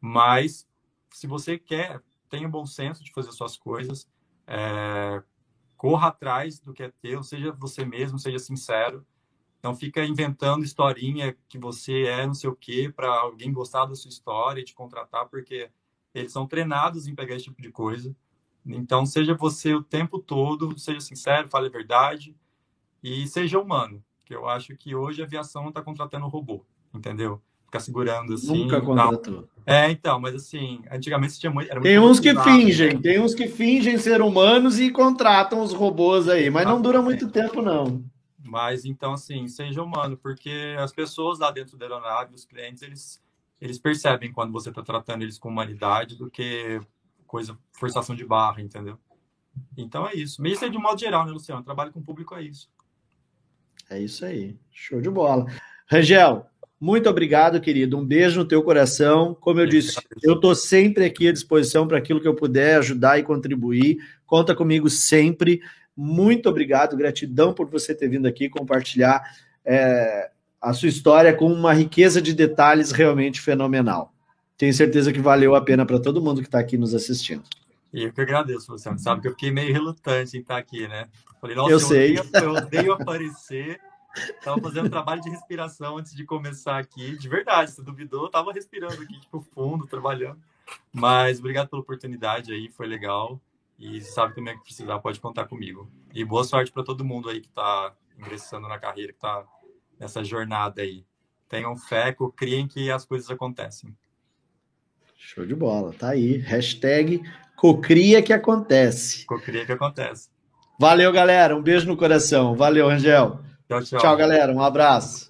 Mas, se você quer, tenha bom senso de fazer suas coisas, é, corra atrás do que é teu, seja você mesmo, seja sincero. Não fica inventando historinha que você é não sei o quê para alguém gostar da sua história e te contratar, porque eles são treinados em pegar esse tipo de coisa. Então, seja você o tempo todo, seja sincero, fale a verdade e seja humano, que eu acho que hoje a aviação está contratando robô entendeu? Ficar segurando assim. Nunca contratou. É, então, mas assim, antigamente tinha muito. tem uns que fingem, né? tem uns que fingem ser humanos e contratam os robôs aí, mas não dura muito tempo, não. Mas então, assim, seja humano, porque as pessoas lá dentro da aeronave, os clientes, eles, eles percebem quando você está tratando eles com humanidade do que coisa, forçação de barra, entendeu? Então é isso. Mas isso é de modo geral, né, Luciano? Trabalho com o público é isso. É isso aí. Show de bola. Rangel, muito obrigado, querido. Um beijo no teu coração. Como eu disse, eu estou sempre aqui à disposição para aquilo que eu puder ajudar e contribuir. Conta comigo sempre. Muito obrigado, gratidão por você ter vindo aqui compartilhar é, a sua história com uma riqueza de detalhes realmente fenomenal. Tenho certeza que valeu a pena para todo mundo que está aqui nos assistindo. E eu que agradeço, Luciano. Sabe que eu fiquei meio relutante em estar aqui, né? Falei, nossa, eu, eu sei. Odeio, eu odeio aparecer. Tava fazendo trabalho de respiração antes de começar aqui. De verdade, você duvidou, tava respirando aqui, tipo, fundo, trabalhando. Mas obrigado pela oportunidade aí, foi legal. E sabe também que precisar, pode contar comigo. E boa sorte para todo mundo aí que está ingressando na carreira, que está nessa jornada aí. Tenham fé, criem que as coisas acontecem. Show de bola, tá aí. Hashtag cocria que acontece. Cocria que acontece. Valeu, galera. Um beijo no coração. Valeu, Rangel. Tchau, tchau. Tchau, galera. Um abraço.